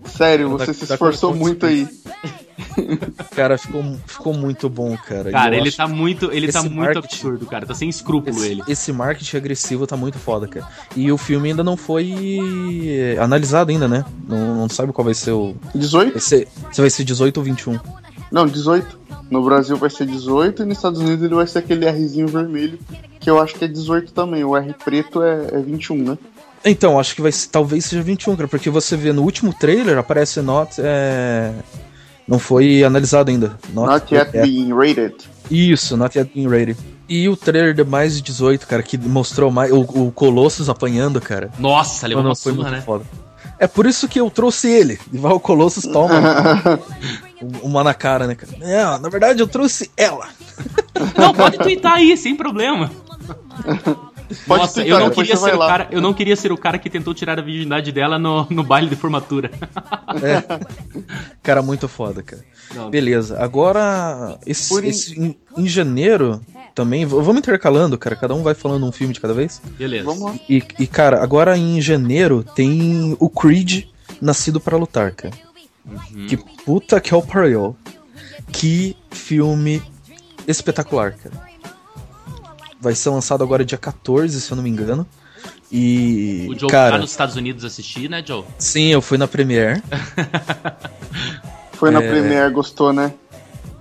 Sério, Da- você se da esforçou muito aí. Cara, ficou, ficou muito bom, cara. Cara, ele acho tá muito, ele tá muito absurdo, cara. Tá sem escrúpulo esse, ele. esse marketing agressivo tá muito foda, cara. E o filme ainda não foi analisado ainda, né? Não, não sabe qual vai ser o. 18? Vai ser, se vai ser 18 ou 21. Não, 18. No Brasil vai ser 18 e nos Estados Unidos ele vai ser aquele Rzinho vermelho, que eu acho que é 18 também. O R preto é, é 21, né? Então, acho que vai ser, talvez seja 21, cara, porque você vê no último trailer aparece not. É... Não foi analisado ainda. Not yet é, being rated. Isso, not yet being rated. E o trailer de mais de 18, cara, que mostrou mais o, o Colossus apanhando, cara. Nossa, levou uma foi surra, muito né? foda. É por isso que eu trouxe ele. E vai o Colossus toma uma na cara, né, cara? É, na verdade eu trouxe ela. Não, pode twittar aí, sem problema. Pode Nossa, eu não, queria ser o lá. cara, eu não queria ser o cara que tentou tirar a virgindade dela no, no baile de formatura. Cara, muito foda, cara. Não. Beleza, agora esse, em- esse- em, em janeiro também, vamos intercalando, cara, cada um vai falando um filme de cada vez. Beleza. Vamos lá. E, e, cara, agora em janeiro tem o Creed Nascido para Lutar, cara. Uhum. Que puta que é o pariu. Que filme espetacular, cara. Vai ser lançado agora dia 14, se eu não me engano. E, O Joe cara, tá nos Estados Unidos assistir, né, Joe? sim, eu fui na Premiere. Foi na É. Premiere, gostou, né?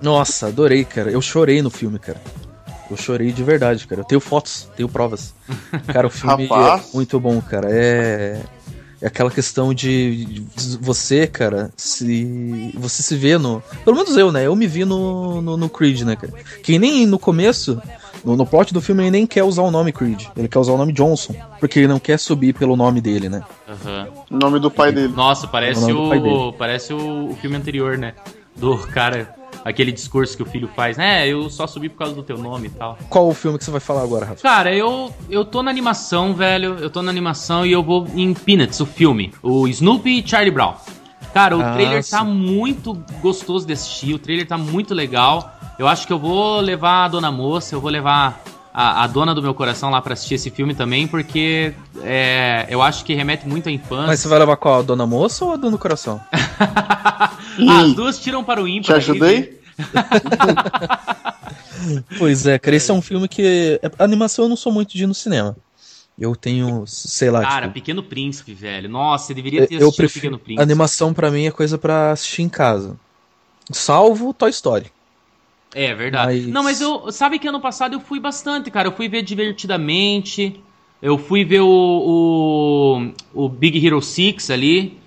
Nossa, adorei, cara. Eu chorei no filme, cara. Eu chorei de verdade, cara. Eu tenho fotos, tenho provas. Cara, o filme Rapaz. é muito bom, cara. É. É aquela questão de de você, cara, se. Você se vê no. Pelo menos eu, né? Eu me vi no, no, no Creed, né, cara? Que nem no começo, no, no plot do filme, ele nem quer usar o nome Creed. Ele quer usar o nome Johnson. Porque ele não quer subir pelo nome dele, né? Aham. O nome do pai dele. Nossa, parece o o. Parece o, o filme anterior, né? Do cara. Aquele discurso que o filho faz, né? Eu só subi por causa do teu nome e tal. Qual o filme que você vai falar agora, Rafa? Cara, eu, eu tô na animação, velho. Eu tô na animação e eu vou em Peanuts, o filme. O Snoopy e Charlie Brown. Cara, o Ah, trailer sim. tá muito gostoso de assistir. O trailer tá muito legal. Eu acho que eu vou levar a dona moça, eu vou levar a, a dona do meu coração lá pra assistir esse filme também, porque é, eu acho que remete muito à infância. Mas você vai levar qual? A Dona Moça ou a Dona Coração? As duas tiram para o ímpar. Te aí, ajudei? Pois é, cara, esse é um filme que. A animação eu não sou muito de ir no cinema. Eu tenho, sei lá. Cara, tipo, Pequeno Príncipe, velho. Nossa, você deveria ter eu assistido prefiro. Pequeno Príncipe. Animação pra mim é coisa pra assistir em casa. Salvo Toy Story. É verdade. Mas- Não, mas eu. Sabe que ano passado eu fui bastante, cara. Eu fui ver divertidamente. Eu fui ver o. O, o Big Hero 6 ali.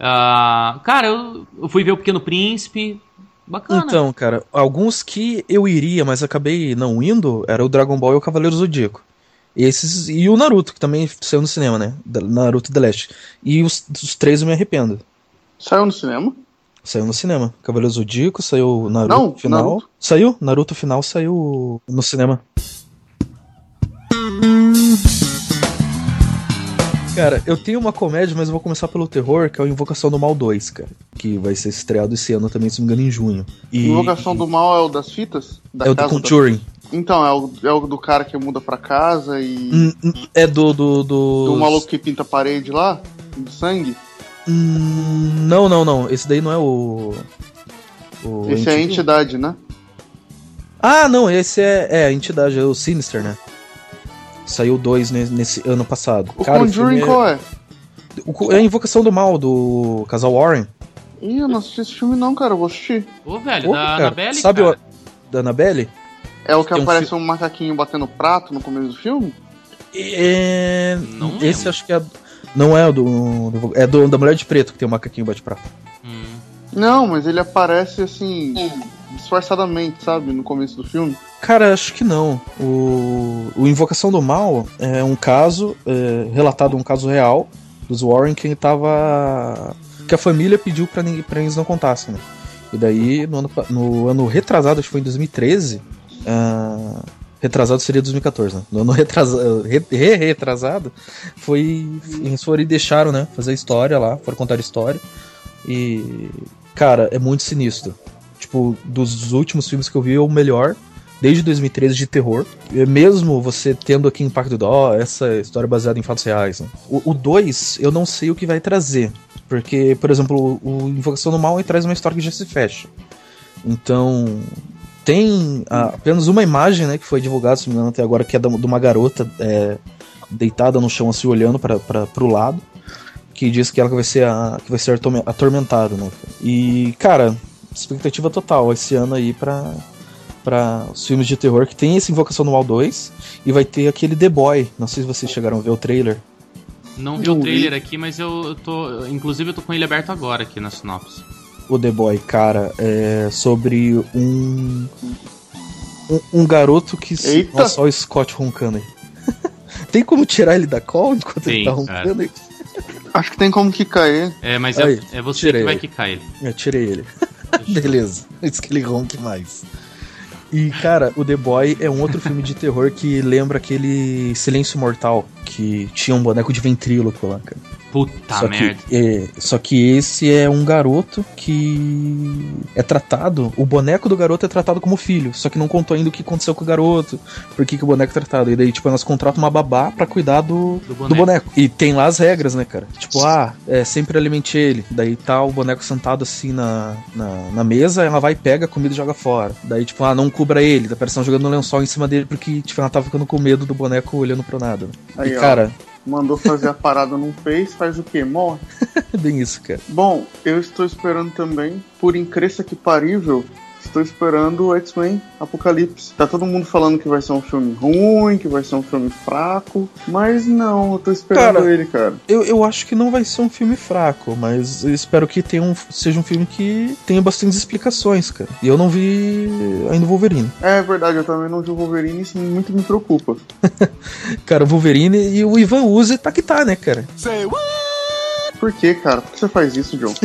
Ah, cara, eu, eu fui ver o Pequeno Príncipe. Bacana. Então, cara, alguns que eu iria, mas acabei não indo, era o Dragon Ball e o Cavaleiro Zodíaco. Esses e o Naruto, que também saiu no cinema, né? Naruto The Last. E os, os três eu me arrependo. Saiu no cinema? Saiu no cinema. Cavaleiro Zodíaco, saiu Naruto Não, final. Naruto. Saiu? Naruto final saiu no cinema. Cara, eu tenho uma comédia, mas eu vou começar pelo terror, que é o Invocação do Mal 2, cara. Que vai ser estreado esse ano também, se não me engano, em junho. E Invocação do Mal é o das fitas? Da é o do casa da- Conjuring. Então, é o, é o do cara que muda pra casa e. É do. Do, do... Do maluco que pinta a parede lá? De sangue? Hum, não, não, não. Esse daí não é o. o Esse é a Enti- entidade, né? Ah, não, esse é, é a entidade, é o Sinister, né? Saiu dois ne- nesse ano passado. O Cara, Conjuring filme é- qual é? o é a Invocação do Mal, do casal Warren. Ih, eu não assisti esse filme não, cara. Eu vou assistir. Ô, velho, Pô, da cara, Annabelle, Sabe cara. o da Annabelle? É o que Tem um aparece um, macaquinho batendo prato no começo do filme? É... Não Esse lembro. acho que é. Não é o do. do- é do da Mulher de Preto que tem o macaquinho bate prato. Hum. Não, mas ele aparece assim, disfarçadamente, sabe? No começo do filme. Cara, acho que não. O, o Invocação do Mal é um caso, é, relatado um caso real dos Warren que ele tava. que a família pediu pra, ninguém, pra eles não contassem, né? E daí, no ano, no ano retrasado, acho que foi em 2013. ah, retrasado seria 2014, né? No ano retrasado, re, re- retrasado foi. Eles foram e deixaram, né? Fazer história lá, foram contar história. E. Cara, é muito sinistro. Tipo, dos últimos filmes que eu vi, é o melhor desde 2013 de terror. Mesmo você tendo aqui impacto do, ó, essa história baseada em fatos reais. né? O 2, eu não sei o que vai trazer. Porque, por exemplo, o Invocação do Mal traz uma história que já se fecha. Então, tem ah, apenas uma imagem, né, que foi divulgada, se não me engano, até agora, que é da- de uma garota é, deitada no chão, assim, olhando para pro lado. Que diz que ela vai ser a, que vai ser atorme- atormentada, né? E, cara, expectativa total esse ano aí pra, para os filmes de terror que tem esse Invocação do Mal 2 e vai ter aquele The Boy. Não sei se vocês chegaram a ver o trailer. Não vi Não o trailer aqui, mas eu eu tô. Inclusive, eu tô com ele aberto agora aqui na sinopse. O The Boy, cara, é sobre um um, um garoto que Eita! Nossa, olha o Scott roncando aí. tem como tirar ele da call enquanto ele Tem, tá roncando aí? Acho que tem como que cair. É, mas Aí, é, é você que vai ele. quicar ele. Eu tirei ele. Beleza. Antes que ele ronque mais. E, cara, o The Boy é um outro filme de terror que lembra aquele Silêncio Mortal, que tinha um boneco de ventríloco lá, cara. Puta só, merda. que, é, só que esse é um garoto que é tratado. O boneco do garoto é tratado como filho. Só que não contou ainda o que aconteceu com o garoto. Por que, que o boneco é tratado. E daí, tipo, elas contratam uma babá pra cuidar do, Do do boneco. boneco. E tem lá as regras, né, cara? Tipo, ah, é, sempre alimente ele. Daí tá o boneco sentado assim na, na, na mesa, ela vai, pega a comida e joga fora. Daí, tipo, ah, não cubra ele. Da pessoa jogando um lençol em cima dele porque, tipo, ela tava ficando com medo do boneco olhando pro nada. Aí, e, ó. Mandou fazer a parada, não fez, faz o quê? Morre. é bem isso, cara. Bom, eu estou esperando também, por incrível que parível, estou esperando o X-Men Apocalipse. Tá todo mundo falando que vai ser um filme ruim, que vai ser um filme fraco, mas não, eu tô esperando Cara, ele, cara. Eu, eu acho que não vai ser um filme fraco, mas eu espero que tenha um, seja um filme que tenha bastantes explicações, cara. E eu não vi ainda o Wolverine. É verdade, eu também não vi o Wolverine, isso muito me preocupa. Cara, o Wolverine e o Ivan Uzi tá que tá, né, cara? Say what? Por que, cara? Por que você faz isso, John?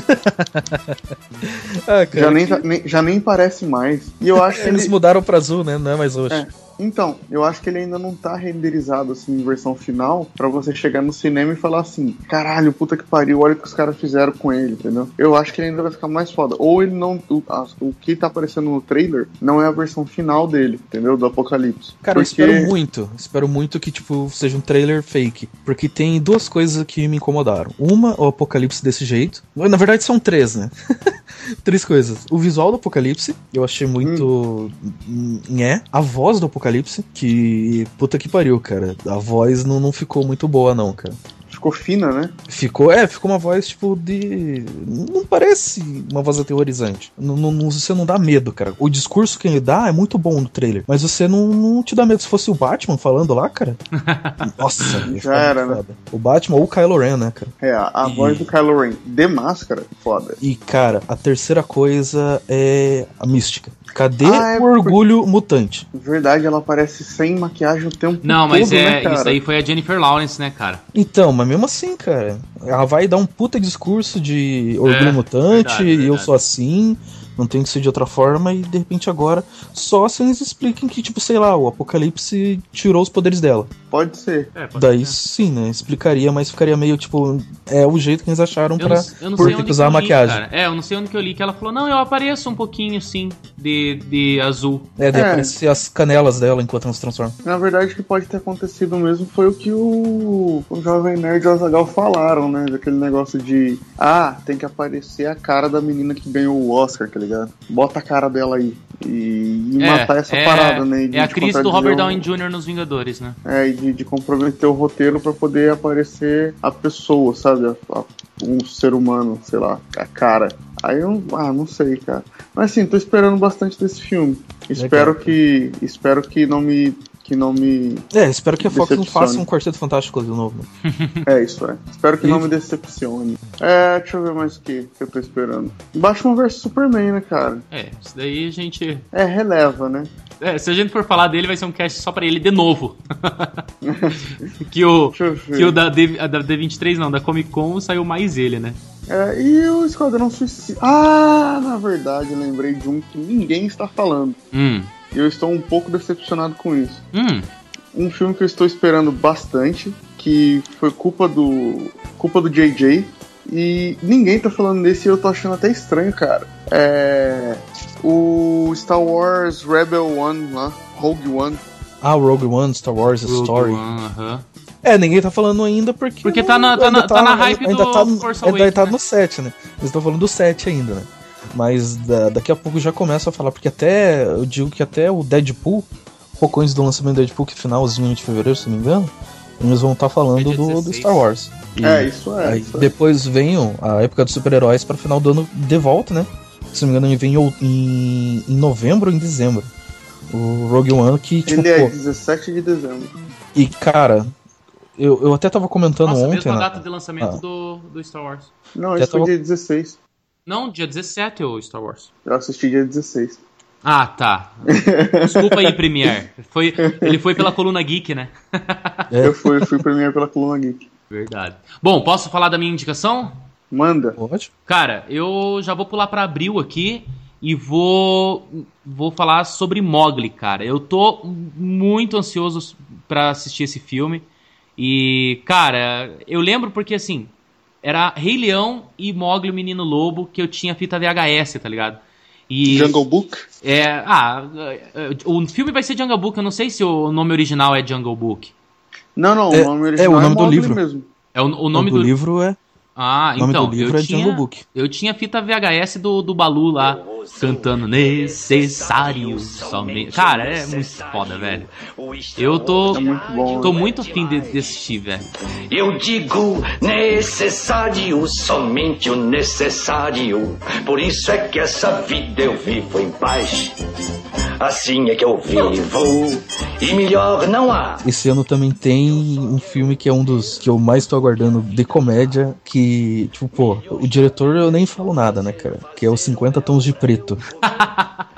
Ah, cara. Já nem, que- tá- nem- já nem parece mais. E eu acho que Eles ele... mudaram pra azul, né? Não é mais hoje. É. Então, eu acho que ele ainda não tá renderizado assim em versão final pra você chegar no cinema e falar assim: caralho, puta que pariu, olha o que os caras fizeram com ele, entendeu? Eu acho que ele ainda vai ficar mais foda. Ou ele não. O, a- o que tá aparecendo no trailer não é a versão final dele, entendeu? Do Apocalipse. Cara, eu Porque- espero muito. Espero muito que, tipo, seja um trailer fake. Porque tem duas coisas que me incomodaram. Uma, o apocalipse desse jeito. Na verdade, são três, né? três coisas. O visual do apocalipse, eu achei muito. É. A voz do apocalipse, que. Puta que pariu, cara. A voz não, não ficou muito boa, não, cara. Ficou fina, né? Ficou, é, ficou uma voz tipo de. Não parece uma voz aterrorizante. Não, não- não- você não dá medo, cara. O discurso que ele dá é muito bom no trailer, mas você não, não te dá medo. Se fosse o Batman falando lá, cara. Nossa, ficar era, né? foda. O Batman ou o Kylo Ren, né, cara? É, a, E- voz do Kylo Ren de máscara, foda. E, cara, a terceira coisa é a mística. Cadê Ah, é o orgulho mutante? Verdade, ela aparece sem maquiagem o tempo Não, todo, mas né, é. cara? isso aí foi a Jennifer Lawrence, né, cara? Então, mas mesmo assim, cara, ela vai dar um puta discurso de orgulho É, mutante, verdade, e eu verdade. sou assim, não tem que ser de outra forma, e de repente agora, só se eles expliquem que, tipo, sei lá, o Apocalipse tirou os poderes dela. Pode ser. É, pode Daí ser. sim, né? Explicaria, mas ficaria meio, tipo, é o jeito que eles acharam Eu pra. não, eu não por ter que usar a maquiagem. cara. É, eu não sei onde que eu li que ela falou, não, eu apareço um pouquinho, sim, de, de azul. É, daí É. aparece as canelas dela enquanto ela se transforma. Na verdade, o que pode ter acontecido mesmo foi o que o, o Jovem Nerd e o Azagal falaram, né? Daquele negócio de, ah, tem que aparecer a cara da menina que ganhou o Oscar, tá ligado? Bota a cara dela aí. E, e É, matar essa é, parada, né? E de- É a crise do Robert Downey Jr. nos Vingadores, né? É, e de, de comprometer o roteiro pra poder aparecer a pessoa, sabe? A- a- um ser humano, sei lá, a cara. Aí eu, ah, não sei, cara. Mas assim, tô esperando bastante desse filme. Espero que, espero que não me, que não me, É, espero que a Fox não Decepcione. faça um Quarteto Fantástico de novo. né? é isso, é. Espero que não me decepcione. É, deixa eu ver mais o que que eu tô esperando. Batman vs Superman, né, cara? É, isso daí a gente. É, releva, né? É, se a gente for falar dele, vai ser um cast só pra ele de novo. que o, que o da, D, da D23, não, da Comic Con saiu mais ele, né? É, e o Esquadrão Suicida. Ah, na verdade, lembrei de um que ninguém está falando. Hum. E eu estou um pouco decepcionado com isso. Hum. Um filme que eu estou esperando bastante, que foi culpa do. culpa do JJ. E ninguém tá falando desse e eu tô achando até estranho, cara. É. O Star Wars Rebel One lá, Rogue One. Ah, o Rogue One, Star Wars, Rogue Story. One, aham. É, ninguém tá falando ainda porque. Porque tá na- tá ainda na- tá na hype ainda do tá, no- Force ainda Awakens, tá né? no 7, né? Eles estão falando do 7 ainda, né? Mas da- daqui a pouco já começa a falar, porque até. Eu digo que até o Deadpool, pouco antes do lançamento do Deadpool, que é finalzinho de fevereiro, se não me engano, eles vão estar falando É dia do, do 16. Star Wars. E É, isso é. aí isso é. depois vem o- a época dos super-heróis pra final do ano de volta, né? Se não me engano, ele vem em em, em novembro ou em dezembro. O Rogue One que, tipo, Ele é pô, 17 de dezembro. e cara, eu, eu até tava comentando Nossa, ontem, mesma né? data de lançamento Ah. do, do Star Wars. Não, esse foi tava- dia 16. Não, dia 17 o Star Wars. Eu assisti dia 16. Ah, tá. Desculpa aí, Premiere. Foi, ele foi pela coluna Geek, né? É. Eu fui, fui premiar pela Coluna Geek. Verdade. Bom, posso falar da minha indicação? Manda. Pode? Cara, eu já vou pular pra abril aqui e vou vou falar sobre Mogli, cara. Eu tô muito ansioso pra assistir esse filme. E, cara, eu lembro porque assim, era Rei Leão e Mogli o Menino Lobo que eu tinha fita VHS, tá ligado? E Jungle Book? é, ah, é, o filme vai ser Jungle Book, eu não sei se o nome original é Jungle Book. Não, não, É- o nome é, original o é, nome do Mowgli livro. mesmo. É o, o nome do, do, livro é. Ah, o nome então, do livro eu é tinha, Jungle Book. Eu tinha fita VHS do, do Balu lá, cantando Necessário somente. Cara, é muito foda, velho. Eu tô. Muito bom. Tô muito afim de, de assistir, velho. Eu digo necessário, somente o necessário. Por isso é que essa vida eu vivo em paz. Assim é que eu vivo. E melhor não há. Esse ano também tem um filme que é um dos que eu mais tô aguardando de comédia. Que, tipo, pô, o diretor eu nem falo nada, né, cara? Que é os 50 Tons de Preto.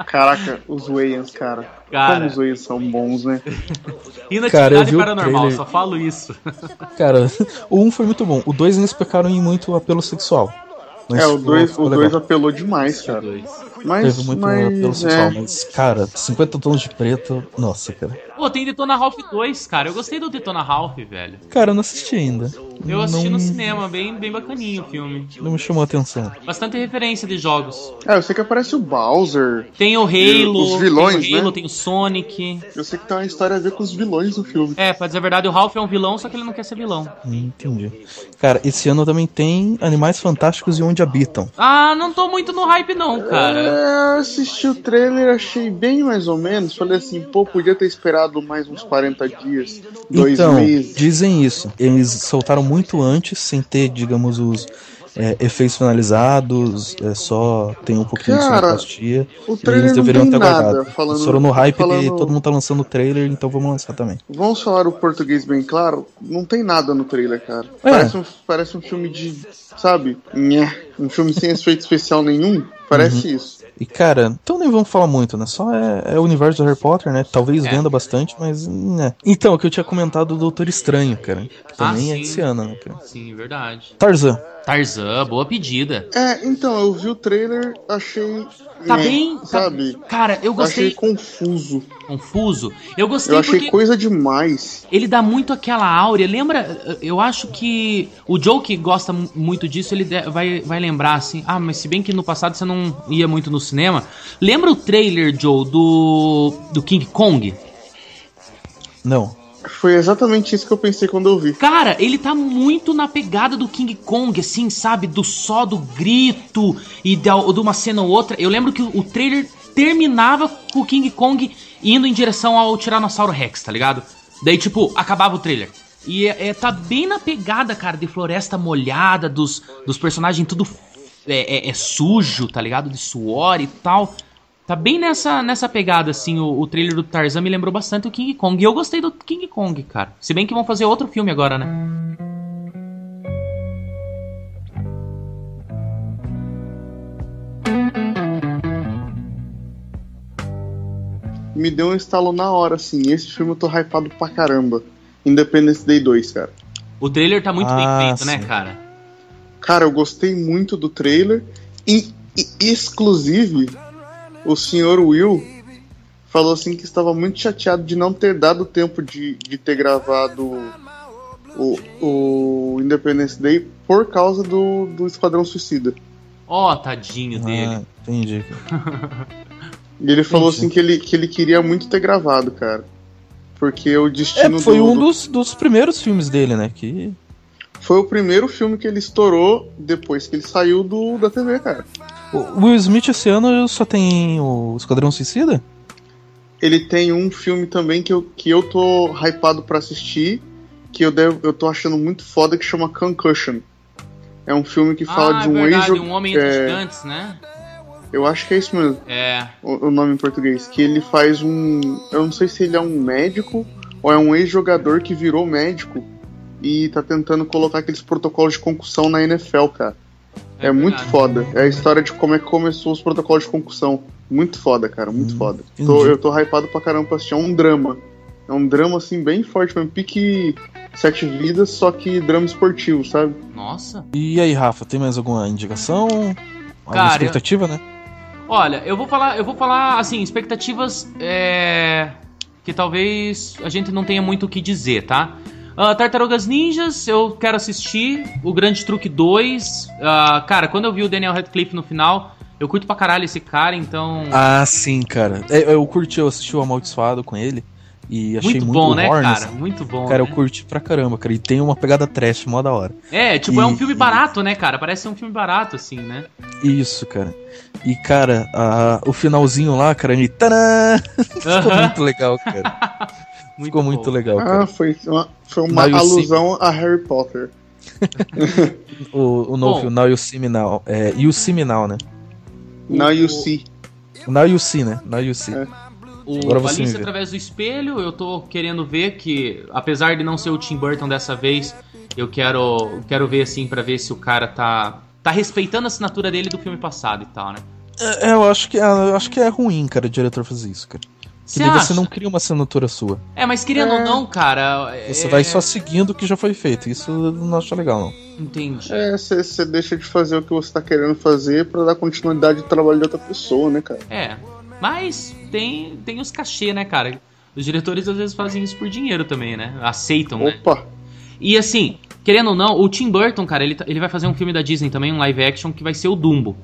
Caraca, os Wayans, cara. Cara. Como os Wayans são bons, né? Inatividade Cara, eu vi o paranormal, trailer. só falo isso. Cara, o 1 foi muito bom. O 2 eles pecaram em muito apelo sexual. Mas é, o ficou- 2 ficou o legal. dois apelou demais, cara. Mas, Teve muito mas, apelo sexual, é, mas, cara, 50 tons de preto, nossa, cara. Pô, tem Detona Ralph 2, cara. Eu gostei do Detona Ralph, velho. Cara, eu não assisti ainda. Eu assisti não, no cinema, bem, bem bacaninho o filme. Não me chamou a atenção. Bastante referência de jogos. é, eu sei que aparece o Bowser. Tem o Halo, os vilões, tem o Halo, né? tem o Sonic. Eu sei que tem uma história a ver com os vilões do filme. É, pra dizer a verdade, o Ralph é um vilão, só que ele não quer ser vilão. Hum, Entendi. Cara, esse ano também tem Animais Fantásticos e Onde Habitam. Ah, não tô muito no hype não, cara. É, eu assisti o trailer, achei bem mais ou menos. Falei assim, pô, podia ter esperado mais uns 40 dias, dois então, meses. dizem isso. Eles soltaram muito antes, sem ter, digamos, os é, efeitos finalizados, é, só tem um pouquinho de Cara, sonoplastia. O trailer eles não deveriam tem ter nada. Falando, foram no hype de falando- todo mundo tá lançando o trailer, então vamos lançar também. Vamos falar o português bem claro? Não tem nada no trailer, cara. É. Parece, um, parece um filme de. Sabe? Um filme sem efeito especial nenhum. Parece Uhum. isso. E cara, então nem vamos falar muito, né? Só é, é o universo do Harry Potter, né? Talvez É. venda bastante, mas né. Então, o que eu tinha comentado do Doutor Estranho, cara. Que Ah, também é sim. esse ano, né, cara? Sim, verdade. Tarzan. Tarzan, boa pedida. É, então, eu vi o trailer, achei. Tá nhé, bem. tá- Sabe? Cara, eu Eu achei gostei. confuso. Confuso. Eu gostei Eu achei porque coisa demais. ele dá muito aquela áurea. Lembra? Eu acho que o Joe que gosta mu- muito disso, ele vai, vai lembrar assim. Ah, mas se bem que no passado você não ia muito no cinema. Lembra o trailer, Joe, do, do King Kong? Não. Foi exatamente isso que eu pensei quando eu vi. Cara, ele tá muito na pegada do King Kong, assim, sabe? Do só do grito e da- de uma cena ou outra. Eu lembro que o, o trailer terminava com o King Kong indo em direção ao Tiranossauro Rex, tá ligado? Daí, tipo, acabava o trailer. E é, é- tá bem na pegada, cara, de floresta molhada, dos, dos personagens tudo é, é- é sujo, tá ligado? De suor e tal. Tá bem nessa, nessa pegada, assim, o, o trailer do Tarzan me lembrou bastante o King Kong. E eu gostei do King Kong, cara. Se bem que vão fazer outro filme agora, né? Me deu um estalo na hora, assim. Esse filme eu tô hypado pra caramba. Independence Day 2, cara. O trailer tá muito Ah, bem feito, né, sim. cara? Cara, eu gostei muito do trailer. E, e exclusive, o senhor Will falou assim que estava muito chateado de não ter dado tempo de, de ter gravado o, o Independence Day por causa do, do Esquadrão Suicida. Ó, tadinho dele. Ah, entendi. E ele falou Entendi. assim que ele, que ele queria muito ter gravado, cara. Porque o É, destino foi do, um do- dos, dos primeiros filmes dele, né? Que. Foi o primeiro filme que ele estourou depois que ele saiu do, da TV, cara. O Will Smith esse ano só tem o Esquadrão Suicida? Ele tem um filme também que eu, que eu tô hypado pra assistir, que eu, devo, eu tô achando muito foda, que chama Concussion. É um filme que fala ah, de um é verdade, ex um homem entre é, gigantes, né? Eu acho que é isso mesmo, É. o, o nome em português. Que ele faz um. Eu não sei se ele é um médico ou é um ex-jogador que virou médico e tá tentando colocar aqueles protocolos de concussão na NFL, cara. É, É muito foda. É a história de como é que começou os protocolos de concussão. Muito foda, cara, muito Hum, foda. Tô- eu tô hypado pra caramba pra assistir. É um drama. É um drama, assim, bem forte mesmo. Pique Sete Vidas, só que drama esportivo, sabe? Nossa. E aí, Rafa, tem mais alguma indicação? Alguma Cara, expectativa, né? Olha, eu vou falar, eu vou falar assim, expectativas é, que talvez a gente não tenha muito o que dizer, tá? Ah, Tartarugas Ninjas, eu quero assistir. O Grande Truque 2. ah, cara, quando eu vi o Daniel Radcliffe no final, eu curto pra caralho esse cara, então. Ah, sim, cara. É, Eu curti, eu assisti o Amaldiçoado com ele e achei muito, muito, bom, né, cara? assim. Muito bom. Cara, eu né? curti pra caramba, cara. E tem uma pegada trash mó da hora. É, tipo, é um E- filme barato, né, cara? Parece ser um filme barato, assim, né? Isso, cara. E, cara, a- o finalzinho lá, cara, ele. Tadã! Ficou Aham. muito legal, cara. Ficou muito bom. legal, Ah, cara. foi uma, foi uma Now alusão a Harry Potter. O, o novo Bom. filme, Now You See Me Now. É, You See Me Now, né? Now you see. Now You See, né? Now You See. É. O Agora você Alice através do espelho, eu tô querendo ver que, apesar de não ser o Tim Burton dessa vez, eu quero, quero ver assim pra ver se o cara tá tá respeitando a assinatura dele do filme passado e tal, né? É, eu acho que, eu acho que é ruim, cara, o diretor fazer isso, cara. Que Você daí você não cria uma assinatura sua. É, mas querendo ou não, cara, Você é... vai só seguindo o que já foi feito. Isso eu não acho legal, não. entendi. É, você deixa de fazer o que você tá querendo fazer pra dar continuidade ao trabalho de outra pessoa, né, cara? É, mas tem tem os cachê, né, cara? Os diretores às vezes fazem isso por dinheiro também, né? Aceitam, né? Opa! E assim, querendo ou não, o Tim Burton, cara, ele, tá- ele vai fazer um filme da Disney também, um live action, que vai ser o Dumbo.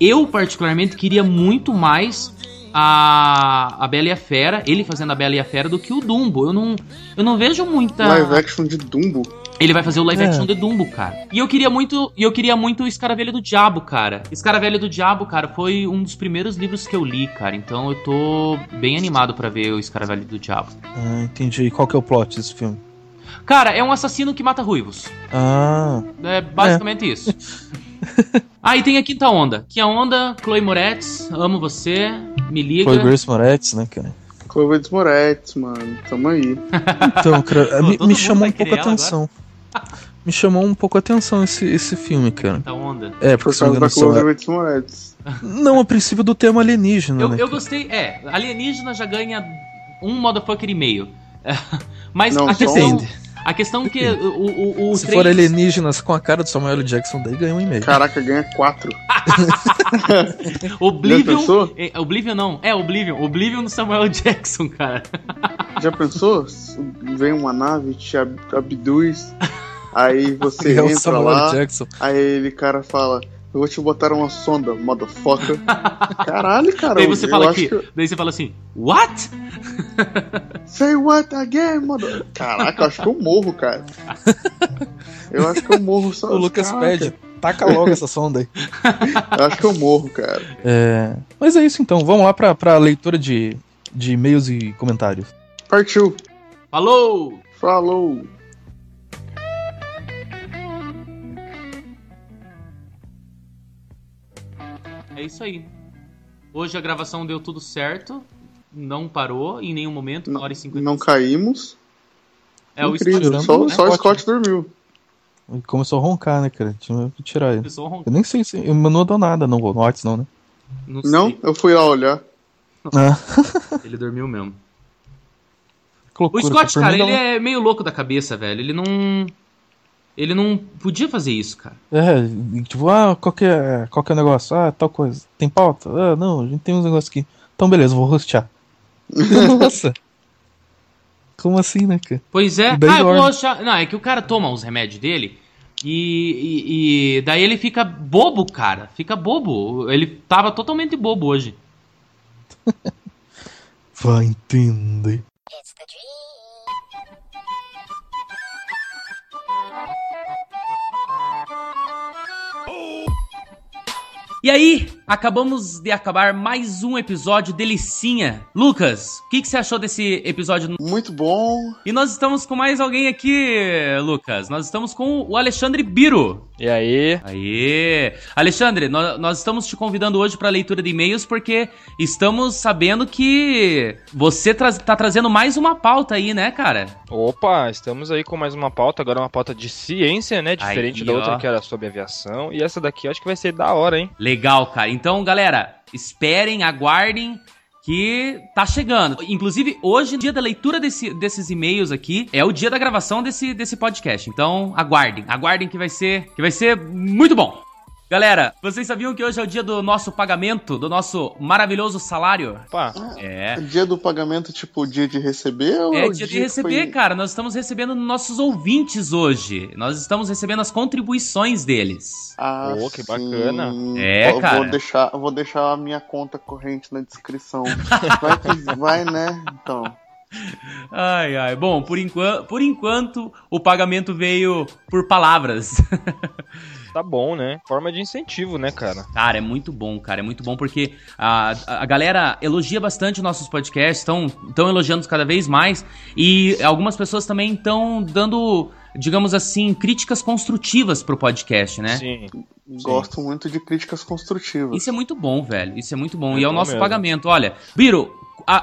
Eu, particularmente, queria muito mais a, a Bela e a Fera, ele fazendo a Bela e a Fera, do que o Dumbo. Eu não, eu não vejo muita. Live action de Dumbo. Ele vai fazer o live É. action de Dumbo, cara. E eu queria muito, e eu queria muito o Escaravelho do Diabo, cara. Escaravelho do Diabo, cara, foi um dos primeiros livros que eu li, cara. Então eu tô bem animado pra ver o Escaravelho do Diabo. Ah, entendi. E qual que é o plot desse filme? Cara, é um assassino que mata ruivos. Ah, É basicamente isso. ah, e tem a Quinta Onda. Quinta Onda, Chloe Moretz, amo você, me liga. foi Grace Moretz, né, cara? Clovis Moretz, mano. Tamo aí. Então, cara, Pô, me, me chamou um pouco a atenção. Me chamou um pouco a atenção esse, esse filme, cara. Quinta Onda. É, Por porque me causa da são- Clovis Moretz. Não, a princípio do tema alienígena, Eu, né? eu gostei, é, alienígena já ganha um motherfucker e meio. Mas Não, a questão. um. A questão que o, o, o Se três- for alienígenas com a cara do Samuel L. Jackson, daí ganha um e-mail. Caraca, ganha quatro. Oblivion. Já pensou? é, Oblivion não, é Oblivion. Oblivion no Samuel Jackson, cara. Já pensou? Vem uma nave, te ab- abduz, aí você é o entra Samuel lá, L. Jackson. aí ele cara fala, eu vou te botar uma sonda, motherfucker. Caralho, cara. Daí você fala aqui, que- daí você fala assim, what? Say what again, mother... Caraca, eu acho que eu morro, cara. Eu acho que eu morro só. O Lucas Caraca, pede. Taca logo essa sonda aí. Eu acho que eu morro, cara. É, Mas é isso então, vamos lá pra, pra leitura de, de e-mails e comentários. Partiu. Falou! Falou. É isso aí. Hoje a gravação deu tudo certo. Não parou em nenhum momento, uma hora e cinquenta. Não caímos. É o Incrível. Scott, Só, né? só o Scott dormiu. Começou a roncar, né, cara? Tinha que tirar ele. Começou a roncar. Eu nem sei se. Eu não mandou nada no, no Whats, não, né? Não, sei. Não, eu fui lá olhar. Ah, Ele dormiu mesmo. que O loucura. Scott, cara, ele não- é meio louco da cabeça, velho. Ele não. Ele não podia fazer isso, cara. É, tipo, ah, qual que é, qual que é o negócio? Ah, tal coisa. Tem pauta? Ah, não, a gente tem uns negócios aqui. Então, beleza, vou rostear. Nossa! Como assim, né, cara? Pois é. Ah, eu vou dorme. achar. Não, é que o cara toma os remédios dele e, e, e daí ele fica bobo, cara. Fica bobo. Ele tava totalmente bobo hoje. Vai entender. E aí, acabamos de acabar mais um episódio delicinha. Lucas, o que, que você achou desse episódio? Muito bom. E nós estamos com mais alguém aqui, Lucas. Nós estamos com o Alexandre Biro. E aí? Aê! Alexandre, nó- nós, estamos te convidando hoje para leitura de e-mails porque estamos sabendo que você tra tá trazendo mais uma pauta aí, né, cara? Opa, estamos aí com mais uma pauta, agora uma pauta de ciência, né? Diferente Aí, da outra ó. que era sobre aviação. E essa daqui eu acho que vai ser da hora, hein? Legal, cara. Então, galera, esperem, aguardem. Que tá chegando. Inclusive, hoje, dia da leitura desse- desses e-mails aqui, é o dia da gravação desse, desse podcast. Então, aguardem. Aguardem que vai ser, que vai ser muito bom. Galera, vocês sabiam que hoje é o dia do nosso pagamento, do nosso maravilhoso salário? Opa, É. Dia do pagamento, tipo, dia de receber ou É o dia de receber, foi- cara. Nós estamos recebendo nossos ouvintes hoje. Nós estamos recebendo as contribuições deles. Ah, Pô, que sim. bacana. É, Vou- cara. Vou deixar, vou deixar a minha conta corrente na descrição. Vai que vai, né? Então. Ai, ai. Bom, por, enquanto, por enquanto, o pagamento veio por palavras. tá bom, né? Forma de incentivo, né, cara? Cara, é muito bom, cara. É muito bom porque a, a galera elogia bastante nossos podcasts, estão elogiando cada vez mais. E algumas pessoas também estão dando, digamos assim, críticas construtivas pro podcast, né? Sim. Gosto muito de críticas construtivas. Isso é muito bom, velho. Isso é muito bom. É e é o nosso mesmo. pagamento. Olha, Biro,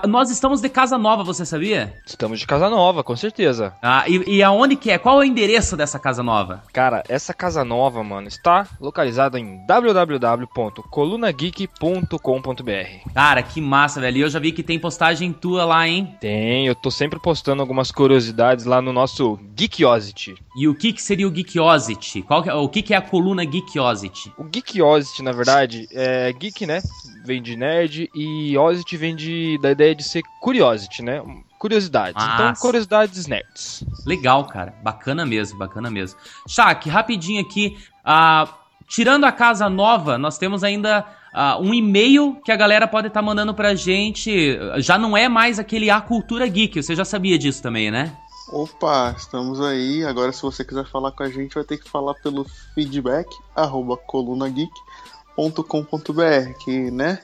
nós estamos de casa nova, você sabia? Estamos de casa nova, com certeza. Ah, e, e aonde que é? Qual é o endereço dessa casa nova? Cara, essa casa nova, mano, está localizada em www.colunageek.com.br. Cara, que massa, velho. E eu já vi que tem postagem tua lá, hein? Tem, eu tô sempre postando algumas curiosidades lá no nosso Geekiosity. E o que, que seria o Geekiosity? Qual que é- o que, que é a coluna Geekiosity? O Geekiosity, na verdade, é geek, né? Vem de nerd e Osity vem de, da ideia de ser curiosity, né? Curiosidades. Então, Massa. curiosidades nerds. Legal, cara. Bacana mesmo, bacana mesmo. Shaq, rapidinho aqui. ah, tirando a casa nova, nós temos ainda ah, um e-mail que a galera pode estar mandando pra gente. Já não é mais aquele A Cultura Geek, você já sabia disso também, né? Opa, estamos aí. Agora, se você quiser falar com a gente, vai ter que falar pelo feedback arroba colunageek.com.br, que, né?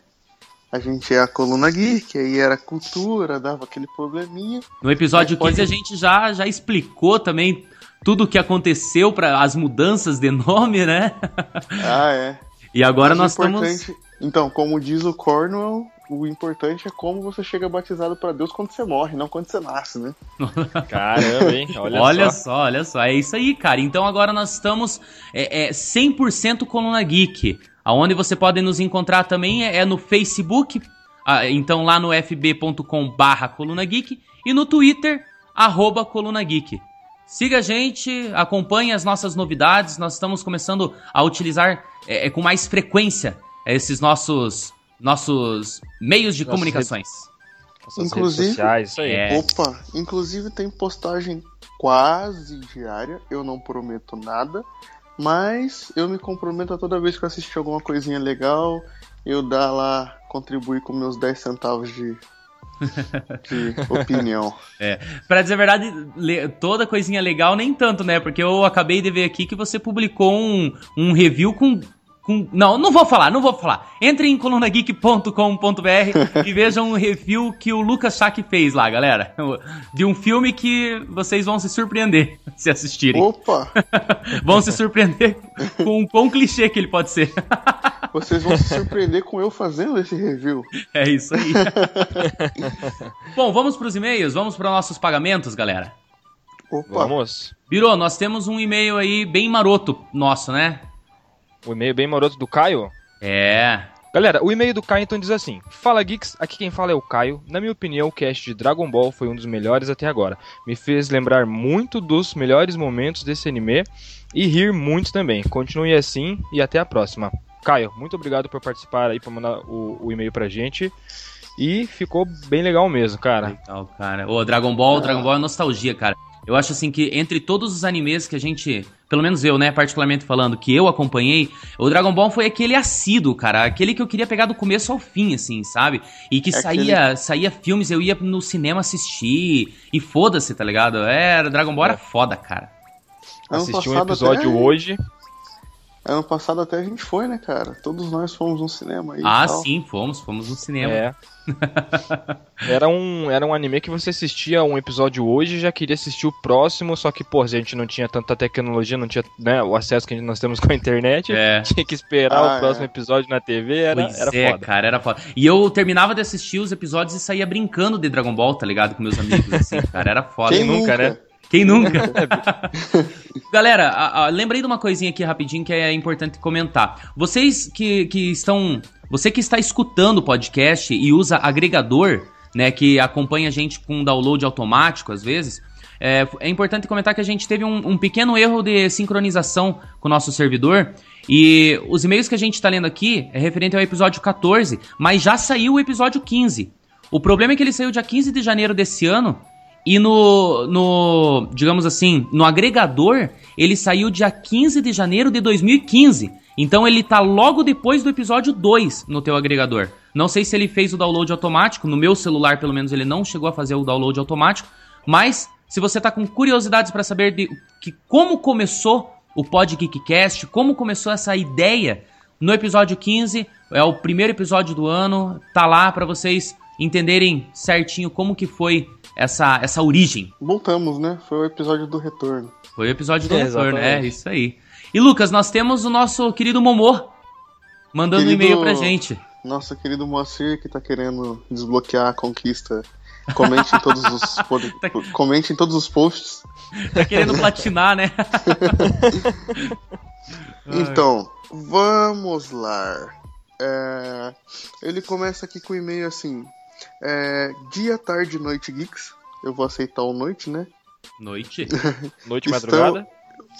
A gente é a Coluna Geek, aí era cultura, dava aquele probleminha. No episódio Mas 15 a gente já, já explicou também tudo o que aconteceu para as mudanças de nome, né? Ah, é. E agora Mas nós estamos. Então, como diz o Cornwell, o importante é como você chega batizado pra Deus quando você morre, não quando você nasce, né? Caramba, hein? Olha, Olha, só. só. olha só, é isso aí, cara. Então agora nós estamos é, é, 100% Coluna Geek. Aonde você pode nos encontrar também é, é no Facebook, então lá no fb.com barra Coluna Geek e no Twitter, arroba Coluna Geek. Siga a gente, acompanhe as nossas novidades. Nós estamos começando a utilizar é, é, com mais frequência esses nossos, nossos meios de Nossas comunicações. Nossas Inclusive- redes sociais, isso aí. É. Opa, inclusive tem postagem quase diária, eu não prometo nada, mas eu me comprometo a toda vez que eu assistir alguma coisinha legal, eu dar lá, contribuir com meus 10 centavos de, de opinião. Pra dizer a verdade, toda coisinha legal, nem tanto, né? Porque eu acabei de ver aqui que você publicou um, um review com. Com- Não, não vou falar, não vou falar. Entre em colunageek.com.br e vejam um review que o Lucas Schack fez lá, galera. De um filme que vocês vão se surpreender se assistirem. Opa, Vão se surpreender com o quão clichê que ele pode ser. vocês vão se surpreender com eu fazendo esse review. É isso aí. Bom, vamos pros e-mails? Vamos para nossos pagamentos, galera? Opa, Vamos. Birô, nós temos um e-mail aí bem maroto nosso, né? O e-mail bem maroto do Caio. É. Galera, o e-mail do Caio então diz assim: Fala Geeks, aqui quem fala é o Caio. Na minha opinião, o cast de Dragon Ball foi um dos melhores até agora. Me fez lembrar muito dos melhores momentos desse anime e rir muito também. Continue assim e até a próxima. Caio, muito obrigado por participar aí, por mandar o, o e-mail pra gente. E ficou bem legal mesmo, cara. Legal, cara. Ô, Dragon Ball, Dragon Ball é nostalgia, cara. Eu acho assim que entre todos os animes que a gente, pelo menos eu, né, particularmente falando, que eu acompanhei, o Dragon Ball foi aquele assíduo, cara, aquele que eu queria pegar do começo ao fim, assim, sabe? E que É saía, saía filmes, eu ia no cinema assistir, e foda-se, tá ligado? É, Dragon Ball era foda, cara. Ano Assisti um episódio até- hoje. Ano passado até a gente foi, né, cara? Todos nós fomos no cinema aí. e ah, tal. sim, fomos, fomos no cinema. É. era, um, era um anime que você assistia um episódio hoje e já queria assistir o próximo, só que, pô, a gente não tinha tanta tecnologia, não tinha né, o acesso que nós temos com a internet. É. Tinha que esperar Ah, o próximo é. episódio na TV, era, Pois era é, foda. cara, era foda. E eu terminava de assistir os episódios e saía brincando de Dragon Ball, tá ligado? Com meus amigos, assim, cara, era foda. Quem nunca, nunca, né? Quem nunca? Galera, a- a- lembrei de uma coisinha aqui rapidinho que é importante comentar. Vocês que, que estão. Você que está escutando o podcast e usa agregador, né? Que acompanha a gente com download automático às vezes. É, é importante comentar que a gente teve um, um pequeno erro de sincronização com o nosso servidor. E os e-mails que a gente está lendo aqui é referente ao episódio 14, mas já saiu o episódio 15. O problema é que ele saiu dia 15 de janeiro desse ano e no, no, digamos assim, no agregador, ele saiu dia 15 de janeiro de 2015. Então ele tá logo depois do episódio 2 no teu agregador. Não sei se ele fez o download automático, no meu celular pelo menos ele não chegou a fazer o download automático, mas se você tá com curiosidades para saber de que como começou o Pod Geekcast, como começou essa ideia, no episódio 15, é o primeiro episódio do ano, tá lá para vocês entenderem certinho como que foi essa, essa origem. Voltamos, né? Foi o episódio do retorno. Foi o episódio do É, retorno, é isso aí. E Lucas, nós temos o nosso querido Momô mandando um Querido- e-mail pra gente. Nosso querido Moacir que tá querendo desbloquear a conquista. Comente em todos os pod- Tá- comente em todos os posts. Tá querendo platinar, né? Então, vamos lá. É, ele começa aqui com o e-mail assim: é, Dia, tarde, noite, geeks. Eu vou aceitar o noite, né? Noite. Noite, madrugada.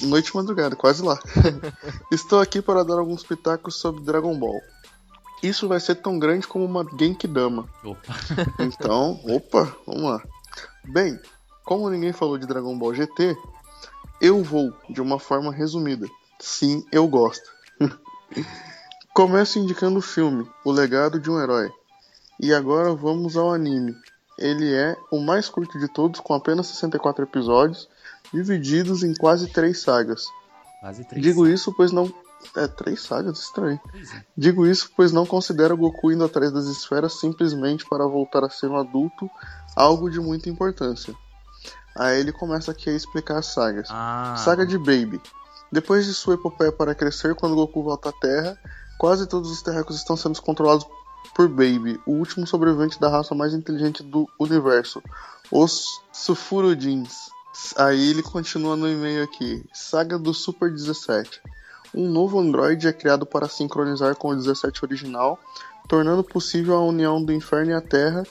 Noite e madrugada, quase lá. Estou aqui para dar alguns pitacos sobre Dragon Ball. Isso vai ser tão grande como uma Genkidama. Opa. Então, opa, vamos lá. Bem, como ninguém falou de Dragon Ball GT, eu vou de uma forma resumida. Sim, eu gosto. Começo indicando o filme, O Legado de um Herói. E agora vamos ao anime. ele é o mais curto de todos, com apenas 64 episódios, divididos em quase três sagas. Quase três. Digo isso pois não. É, três sagas, estranho. Digo isso pois não considero o Goku indo atrás das esferas simplesmente para voltar a ser um adulto algo de muita importância. Aí ele começa aqui a explicar as sagas. Ah, Saga de Baby. Depois de sua epopeia para crescer, quando Goku volta à Terra, quase todos os terráqueos estão sendo controlados por Baby, o último sobrevivente da raça mais inteligente do universo, os Sufurudins. Aí ele continua no e-mail aqui. Saga do Super 17. Um novo androide é criado para sincronizar com o 17 original, tornando possível a união do inferno e a Terra,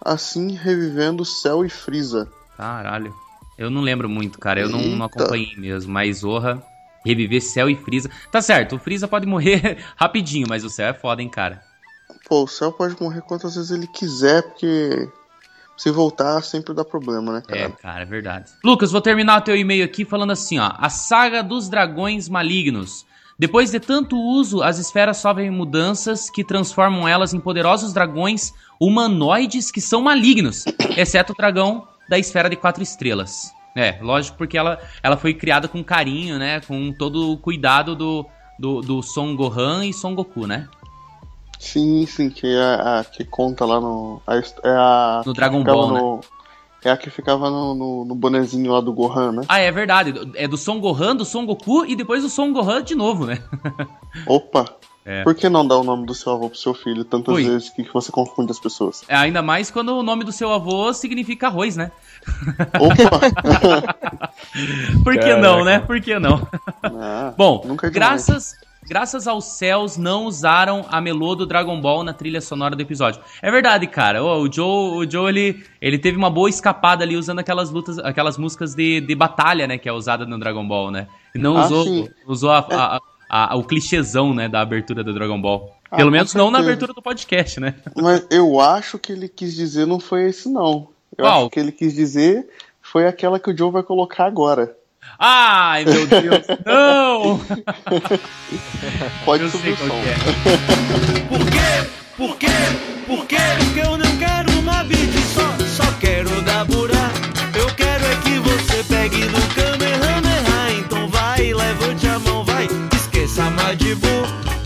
assim revivendo Cell e Frieza. Caralho. Eu não lembro muito, cara. Eu não, não acompanhei mesmo. Mas, Zorra, reviver Cell e Freeza. Tá certo, o Freeza pode morrer rapidinho, mas o Cell é foda, hein, cara. Pô, o Cell pode morrer quantas vezes ele quiser, porque se voltar sempre dá problema, né, cara? É, cara, é verdade. Lucas, vou terminar o teu e-mail aqui falando assim, ó. A saga dos dragões malignos. Depois de tanto uso, as esferas sofrem mudanças que transformam elas em poderosos dragões humanoides que são malignos, exceto o dragão da esfera de quatro estrelas. É, lógico, porque ela, ela foi criada com carinho, né? Com todo o cuidado do, do, do Son Gohan e Son Goku, né? Sim, sim, que é a, a que conta lá no. a é a. No Dragon Ball, né? no- É a que ficava no, no, no bonezinho lá do Gohan, né? Ah, é verdade. É do Son Gohan, do Son Goku e depois do Son Gohan de novo, né? Opa! É. Por que não dar o nome do seu avô pro seu filho tantas Ui. vezes que você confunde as pessoas? É, ainda mais quando o nome do seu avô significa arroz, né? Opa! Por que Caraca. não, né? Por que não? Ah, Bom, nunca é graças, graças aos céus não usaram a melô do Dragon Ball na trilha sonora do episódio. É verdade, cara. O Joe, o Joe ele, ele teve uma boa escapada ali usando aquelas lutas, aquelas músicas de, de batalha, né? Que é usada no Dragon Ball, né? Não Ah, usou, sim. usou a, a- a- o clichêzão, né? Da abertura do Dragon Ball. Ah, Pelo com menos não na abertura do podcast, né? Mas eu acho que ele quis dizer não foi esse, não. Eu Qual? acho que ele quis dizer foi aquela que o Joe vai colocar agora. Ai, meu Deus, não! Pode Eu subir o som. que é. Por quê? Por quê? Por quê? Porque eu não quero uma beat só, só quero dar burá. Eu quero é que você pegue no Kamehameha. Então vai, levante a mão, vai, esqueça Madibu.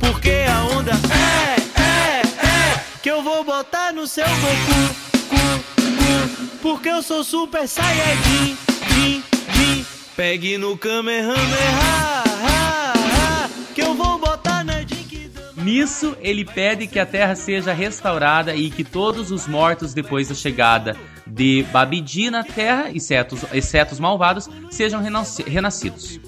Porque a onda é, é, é, que eu vou botar no seu Goku. Cu, cu, porque eu sou super saiyajin, din, din. Pegue no Kamehameha, ha, ha, que eu vou botar na. Nisso, ele pede que a terra seja restaurada e que todos os mortos depois da chegada de Babidi na terra, exceto exceto os malvados, sejam renasci- renascidos.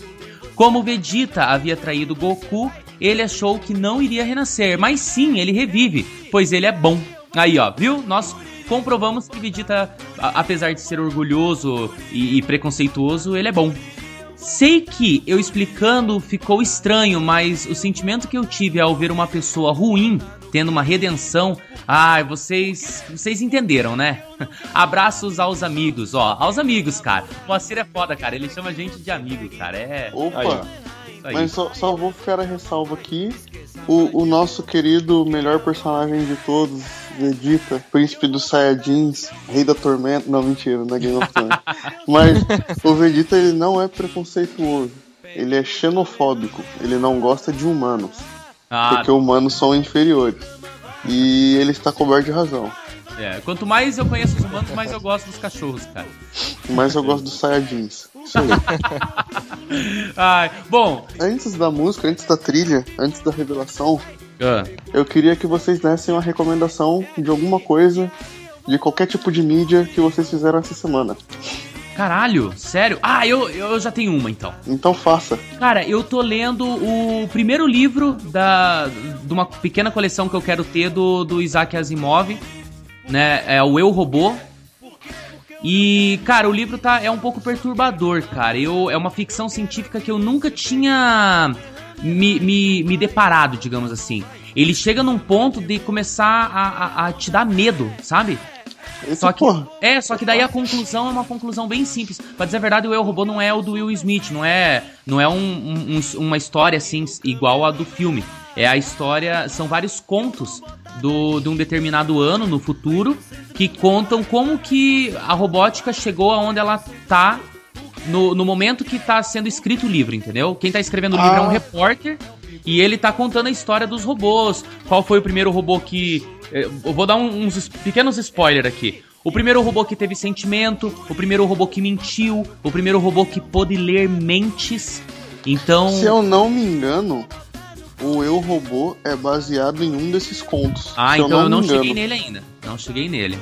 Como Vegeta havia traído Goku, ele achou que não iria renascer, mas sim, ele revive, pois ele é bom. Aí, ó, viu? Nós comprovamos que Vegeta, a- apesar de ser orgulhoso e, e preconceituoso, ele é bom. Sei que eu explicando ficou estranho, mas o sentimento que eu tive ao ver uma pessoa ruim tendo uma redenção, ai, vocês, vocês entenderam, né? Abraços aos amigos, ó, aos amigos, cara. O Moacir é foda, cara, ele chama a gente de amigo, cara. É. Opa! Aí, aí. Mas só, só vou ficar a ressalva aqui. O, o nosso querido melhor personagem de todos, Vegeta, príncipe dos Saiyajins, rei da tormenta. Não, mentira, não é Game of Thrones. Mas o Vegeta ele não é preconceituoso. Ele é xenofóbico. Ele não gosta de humanos. Ah, Porque humanos são inferiores. E ele está coberto de razão. é. Quanto mais eu conheço os humanos, mais eu gosto dos cachorros, cara. Mas eu gosto dos Saiyajins. Isso aí. Ai, bom. Antes da música, antes da trilha, antes da revelação, ah, eu queria que vocês dessem uma recomendação de alguma coisa, de qualquer tipo de mídia que vocês fizeram essa semana. caralho, sério? Ah, eu, eu já tenho uma então. Então faça. Cara, eu tô lendo o primeiro livro da, de uma pequena coleção que eu quero ter do, do Isaac Asimov, né? É o Eu Robô. E, cara, o livro tá, é um pouco perturbador, cara. Eu, é uma ficção científica que eu nunca tinha me, me, me deparado, digamos assim. Ele chega num ponto de começar a, a, a te dar medo, sabe? Eita Só que, porra. é, só que daí a conclusão é uma conclusão bem simples. Pra dizer a verdade, o Eu Robô não é o do Will Smith, não é, não é um- um- uma história assim igual a do filme. É a história, são vários contos do, de um determinado ano no futuro que contam como que a robótica chegou aonde ela tá no, no momento que tá sendo escrito o livro, entendeu? Quem tá escrevendo o livro é um Ah. repórter e ele tá contando a história dos robôs. Qual foi o primeiro robô que. eh, Eu vou dar um- uns pequenos spoilers aqui. O primeiro robô que teve sentimento, o primeiro robô que mentiu, o primeiro robô que pôde ler mentes. Então. Se eu não me engano, o Eu Robô é baseado em um desses contos. Ah, então eu não me cheguei engano. nele ainda. Não cheguei nele.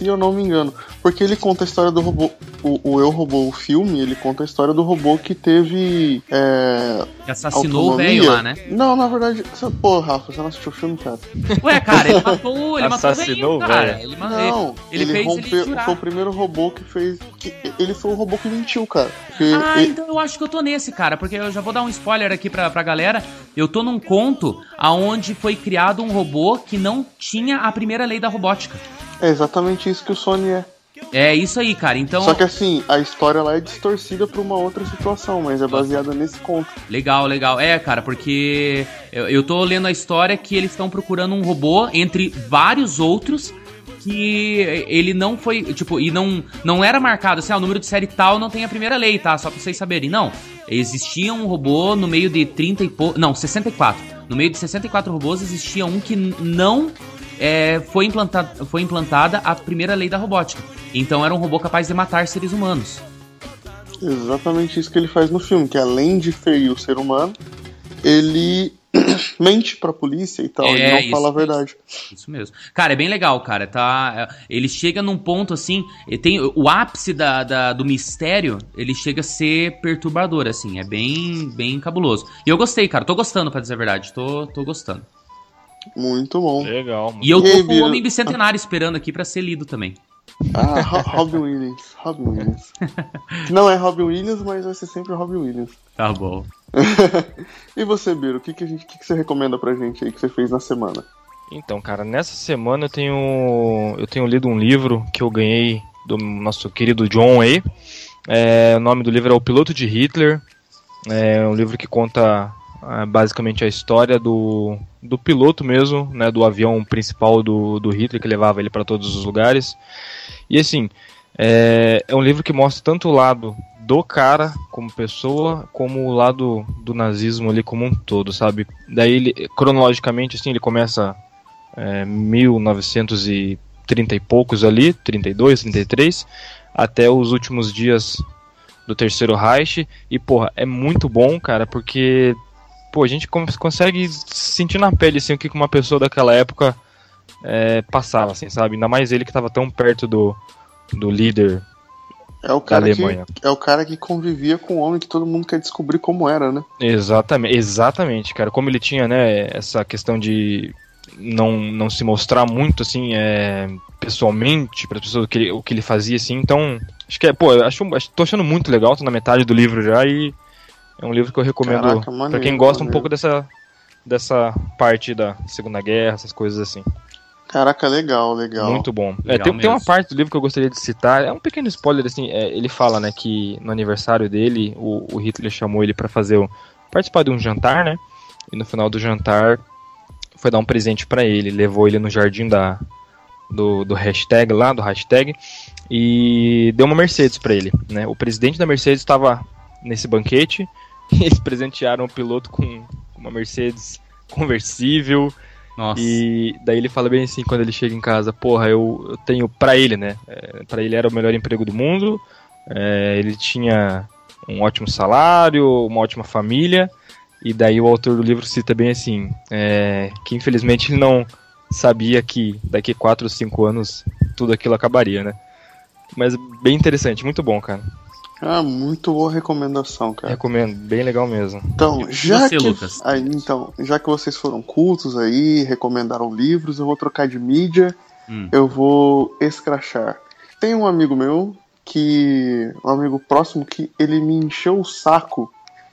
Se eu não me engano. Porque ele conta a história do robô. O, o Eu Robô, o filme, ele conta a história do robô que teve. É, Que assassinou o autonomia. velho lá, né? Não, na verdade. você- Pô, Rafa, você não assistiu o filme, cara? Ué, cara, ele matou, ele matou o Assassinou velhinho, o cara. velho. Ele, Não, ele, ele, fez rompeu. ele foi o primeiro robô que fez. que- ele foi o robô que mentiu, cara. Porque Ah, ele- então eu acho que eu tô nesse, cara, porque eu já vou dar um spoiler aqui pra, pra galera. Eu tô num conto aonde foi criado um robô que não tinha a primeira lei da robótica. É exatamente isso que o Sony é. É isso aí, cara. Então, Só que assim, a história lá é distorcida pra uma outra situação, mas é baseada nesse conto. legal, legal. É, cara, porque eu, eu tô lendo a história que eles estão procurando um robô entre vários outros que ele não foi, tipo, e não não era marcado assim, ah, o número de série tal não tem a primeira lei, tá? Só pra vocês saberem. Não. Existia um robô no meio de 30 e pouco, não, 64. No meio de 64 robôs existia um que não é, foi, implantado, foi implantada a primeira lei da robótica. Então era um robô capaz de matar seres humanos. Exatamente isso que ele faz no filme, que além de ferir o ser humano, ele mente pra polícia e tal, É, ele não isso fala a verdade. Isso mesmo. Cara, é bem legal, cara. Tá, ele chega num ponto assim. e Tem o ápice da, da- do mistério. Ele chega a ser perturbador, assim. É bem, bem cabuloso. E eu gostei, cara. Tô gostando, pra dizer a verdade. Tô, tô gostando. Muito bom. Legal, mano. E eu E tô aí, com o? Homem Bicentenário esperando aqui pra ser lido também. Ah, Ro- Robin Williams. Robin Williams. Não é Robin Williams, mas vai ser sempre Robin Williams. Tá bom. e você, Biro, o que, que, a gente, que, que você recomenda pra gente aí que você fez na semana? Então, cara, nessa semana eu tenho eu tenho lido um livro que eu ganhei do nosso querido John aí. É, o nome do livro é O Piloto de Hitler. É um livro que conta ah, basicamente a história do, do piloto mesmo, né, do avião principal do, do Hitler que levava ele para todos os lugares. E assim, é, é um livro que mostra tanto o lado do cara como pessoa, como o lado do nazismo ali como um todo, sabe? Daí ele, cronologicamente, assim, ele começa é, 1930 e poucos ali, 32, 33, até os últimos dias do terceiro Reich. E, porra, é muito bom, cara, porque, pô, a gente consegue sentir na pele, assim, o que que uma pessoa daquela época é, passava, assim, sabe? Ainda mais ele que tava tão perto do, do líder É o da cara que, Alemanha. é o cara que convivia com o homem que todo mundo quer descobrir como era, né? Exatamente, exatamente, cara. Como ele tinha, né, essa questão de não, não se mostrar muito, assim, é, pessoalmente para as pessoas o que, ele, o que ele fazia, assim. Então, acho que é, pô, acho, acho- tô achando muito legal, tô na metade do livro já e é um livro que eu recomendo para quem gosta um maneiro. pouco dessa, dessa parte da Segunda Guerra, essas coisas assim. Caraca, legal, legal. Muito bom. É, Legal tem, tem uma parte do livro que eu gostaria de citar. É um pequeno spoiler, assim. é, ele fala, né, que no aniversário dele, o, o Hitler chamou ele pra fazer o, participar de um jantar, né? E no final do jantar foi dar um presente pra ele. Levou ele no jardim da do, do hashtag lá, do hashtag, e deu uma Mercedes pra ele, né? O presidente da Mercedes estava nesse banquete eles presentearam o piloto com uma Mercedes conversível. Nossa. E daí ele fala bem assim quando ele chega em casa, porra, eu, eu tenho pra ele, né? É, pra ele era o melhor emprego do mundo, é, ele tinha um ótimo salário, uma ótima família, e daí o autor do livro cita bem assim, é, que infelizmente ele não sabia que daqui 4 ou 5 anos tudo aquilo acabaria, né? Mas bem interessante, muito bom, cara. Ah, muito boa recomendação, cara. Recomendo, bem legal mesmo. Então, já você, que Lucas? aí, então, já que vocês foram cultos aí, recomendaram livros, eu vou trocar de mídia. Hum. Eu vou escrachar. Tem um amigo meu que um amigo próximo que ele me encheu o saco.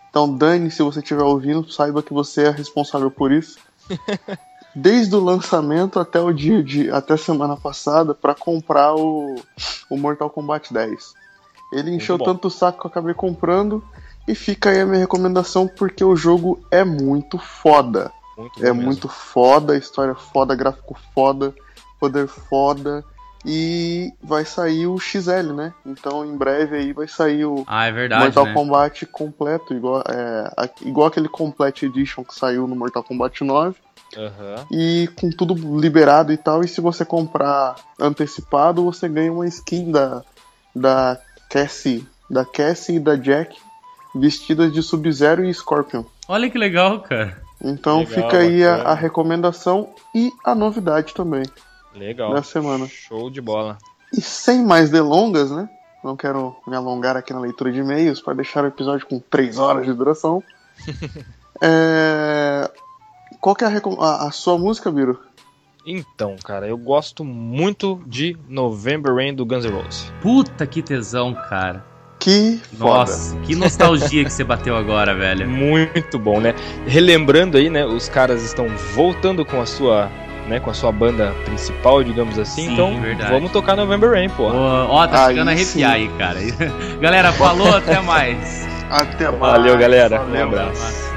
Então, Dani, se você estiver ouvindo, saiba que você é responsável por isso. Desde o lançamento até o dia de até a semana passada pra comprar o, o Mortal Kombat 10. Ele encheu bom. tanto o saco que eu acabei comprando. E fica aí a minha recomendação porque o jogo é muito foda. Muito É mesmo. muito foda, história foda, gráfico foda, poder foda. E vai sair o XL, né? Então em breve aí vai sair o Ah, é verdade, Mortal né? Kombat completo, igual, é, a- igual aquele Complete Edition que saiu no Mortal Kombat 9. Aham. E com tudo liberado e tal. E se você comprar antecipado, você ganha uma skin da, da Cassie, da Cassie e da Jack vestidas de Sub-Zero e Scorpion. Olha que legal, cara. Então Legal, fica aí a, a recomendação e a novidade também Legal. da semana. Show de bola. E sem mais delongas, né? Não quero me alongar aqui na leitura de e-mails para deixar o episódio com 3 horas de duração. É, Qual que é a, a- a sua música, Biro? Então, cara, eu gosto muito de November Rain do Guns N' Roses. Puta que tesão, cara. Que foda. Nossa, que nostalgia que você bateu agora, velho. Muito bom, né? Relembrando aí, né, os caras estão voltando com a sua, né, com a sua banda principal, digamos assim. Sim, então, verdade. vamos tocar November Rain, pô. Ó, tá chegando a arrepiar aí, cara. Galera, falou, até mais. Até mais. Valeu, galera. Valeu. Um abraço.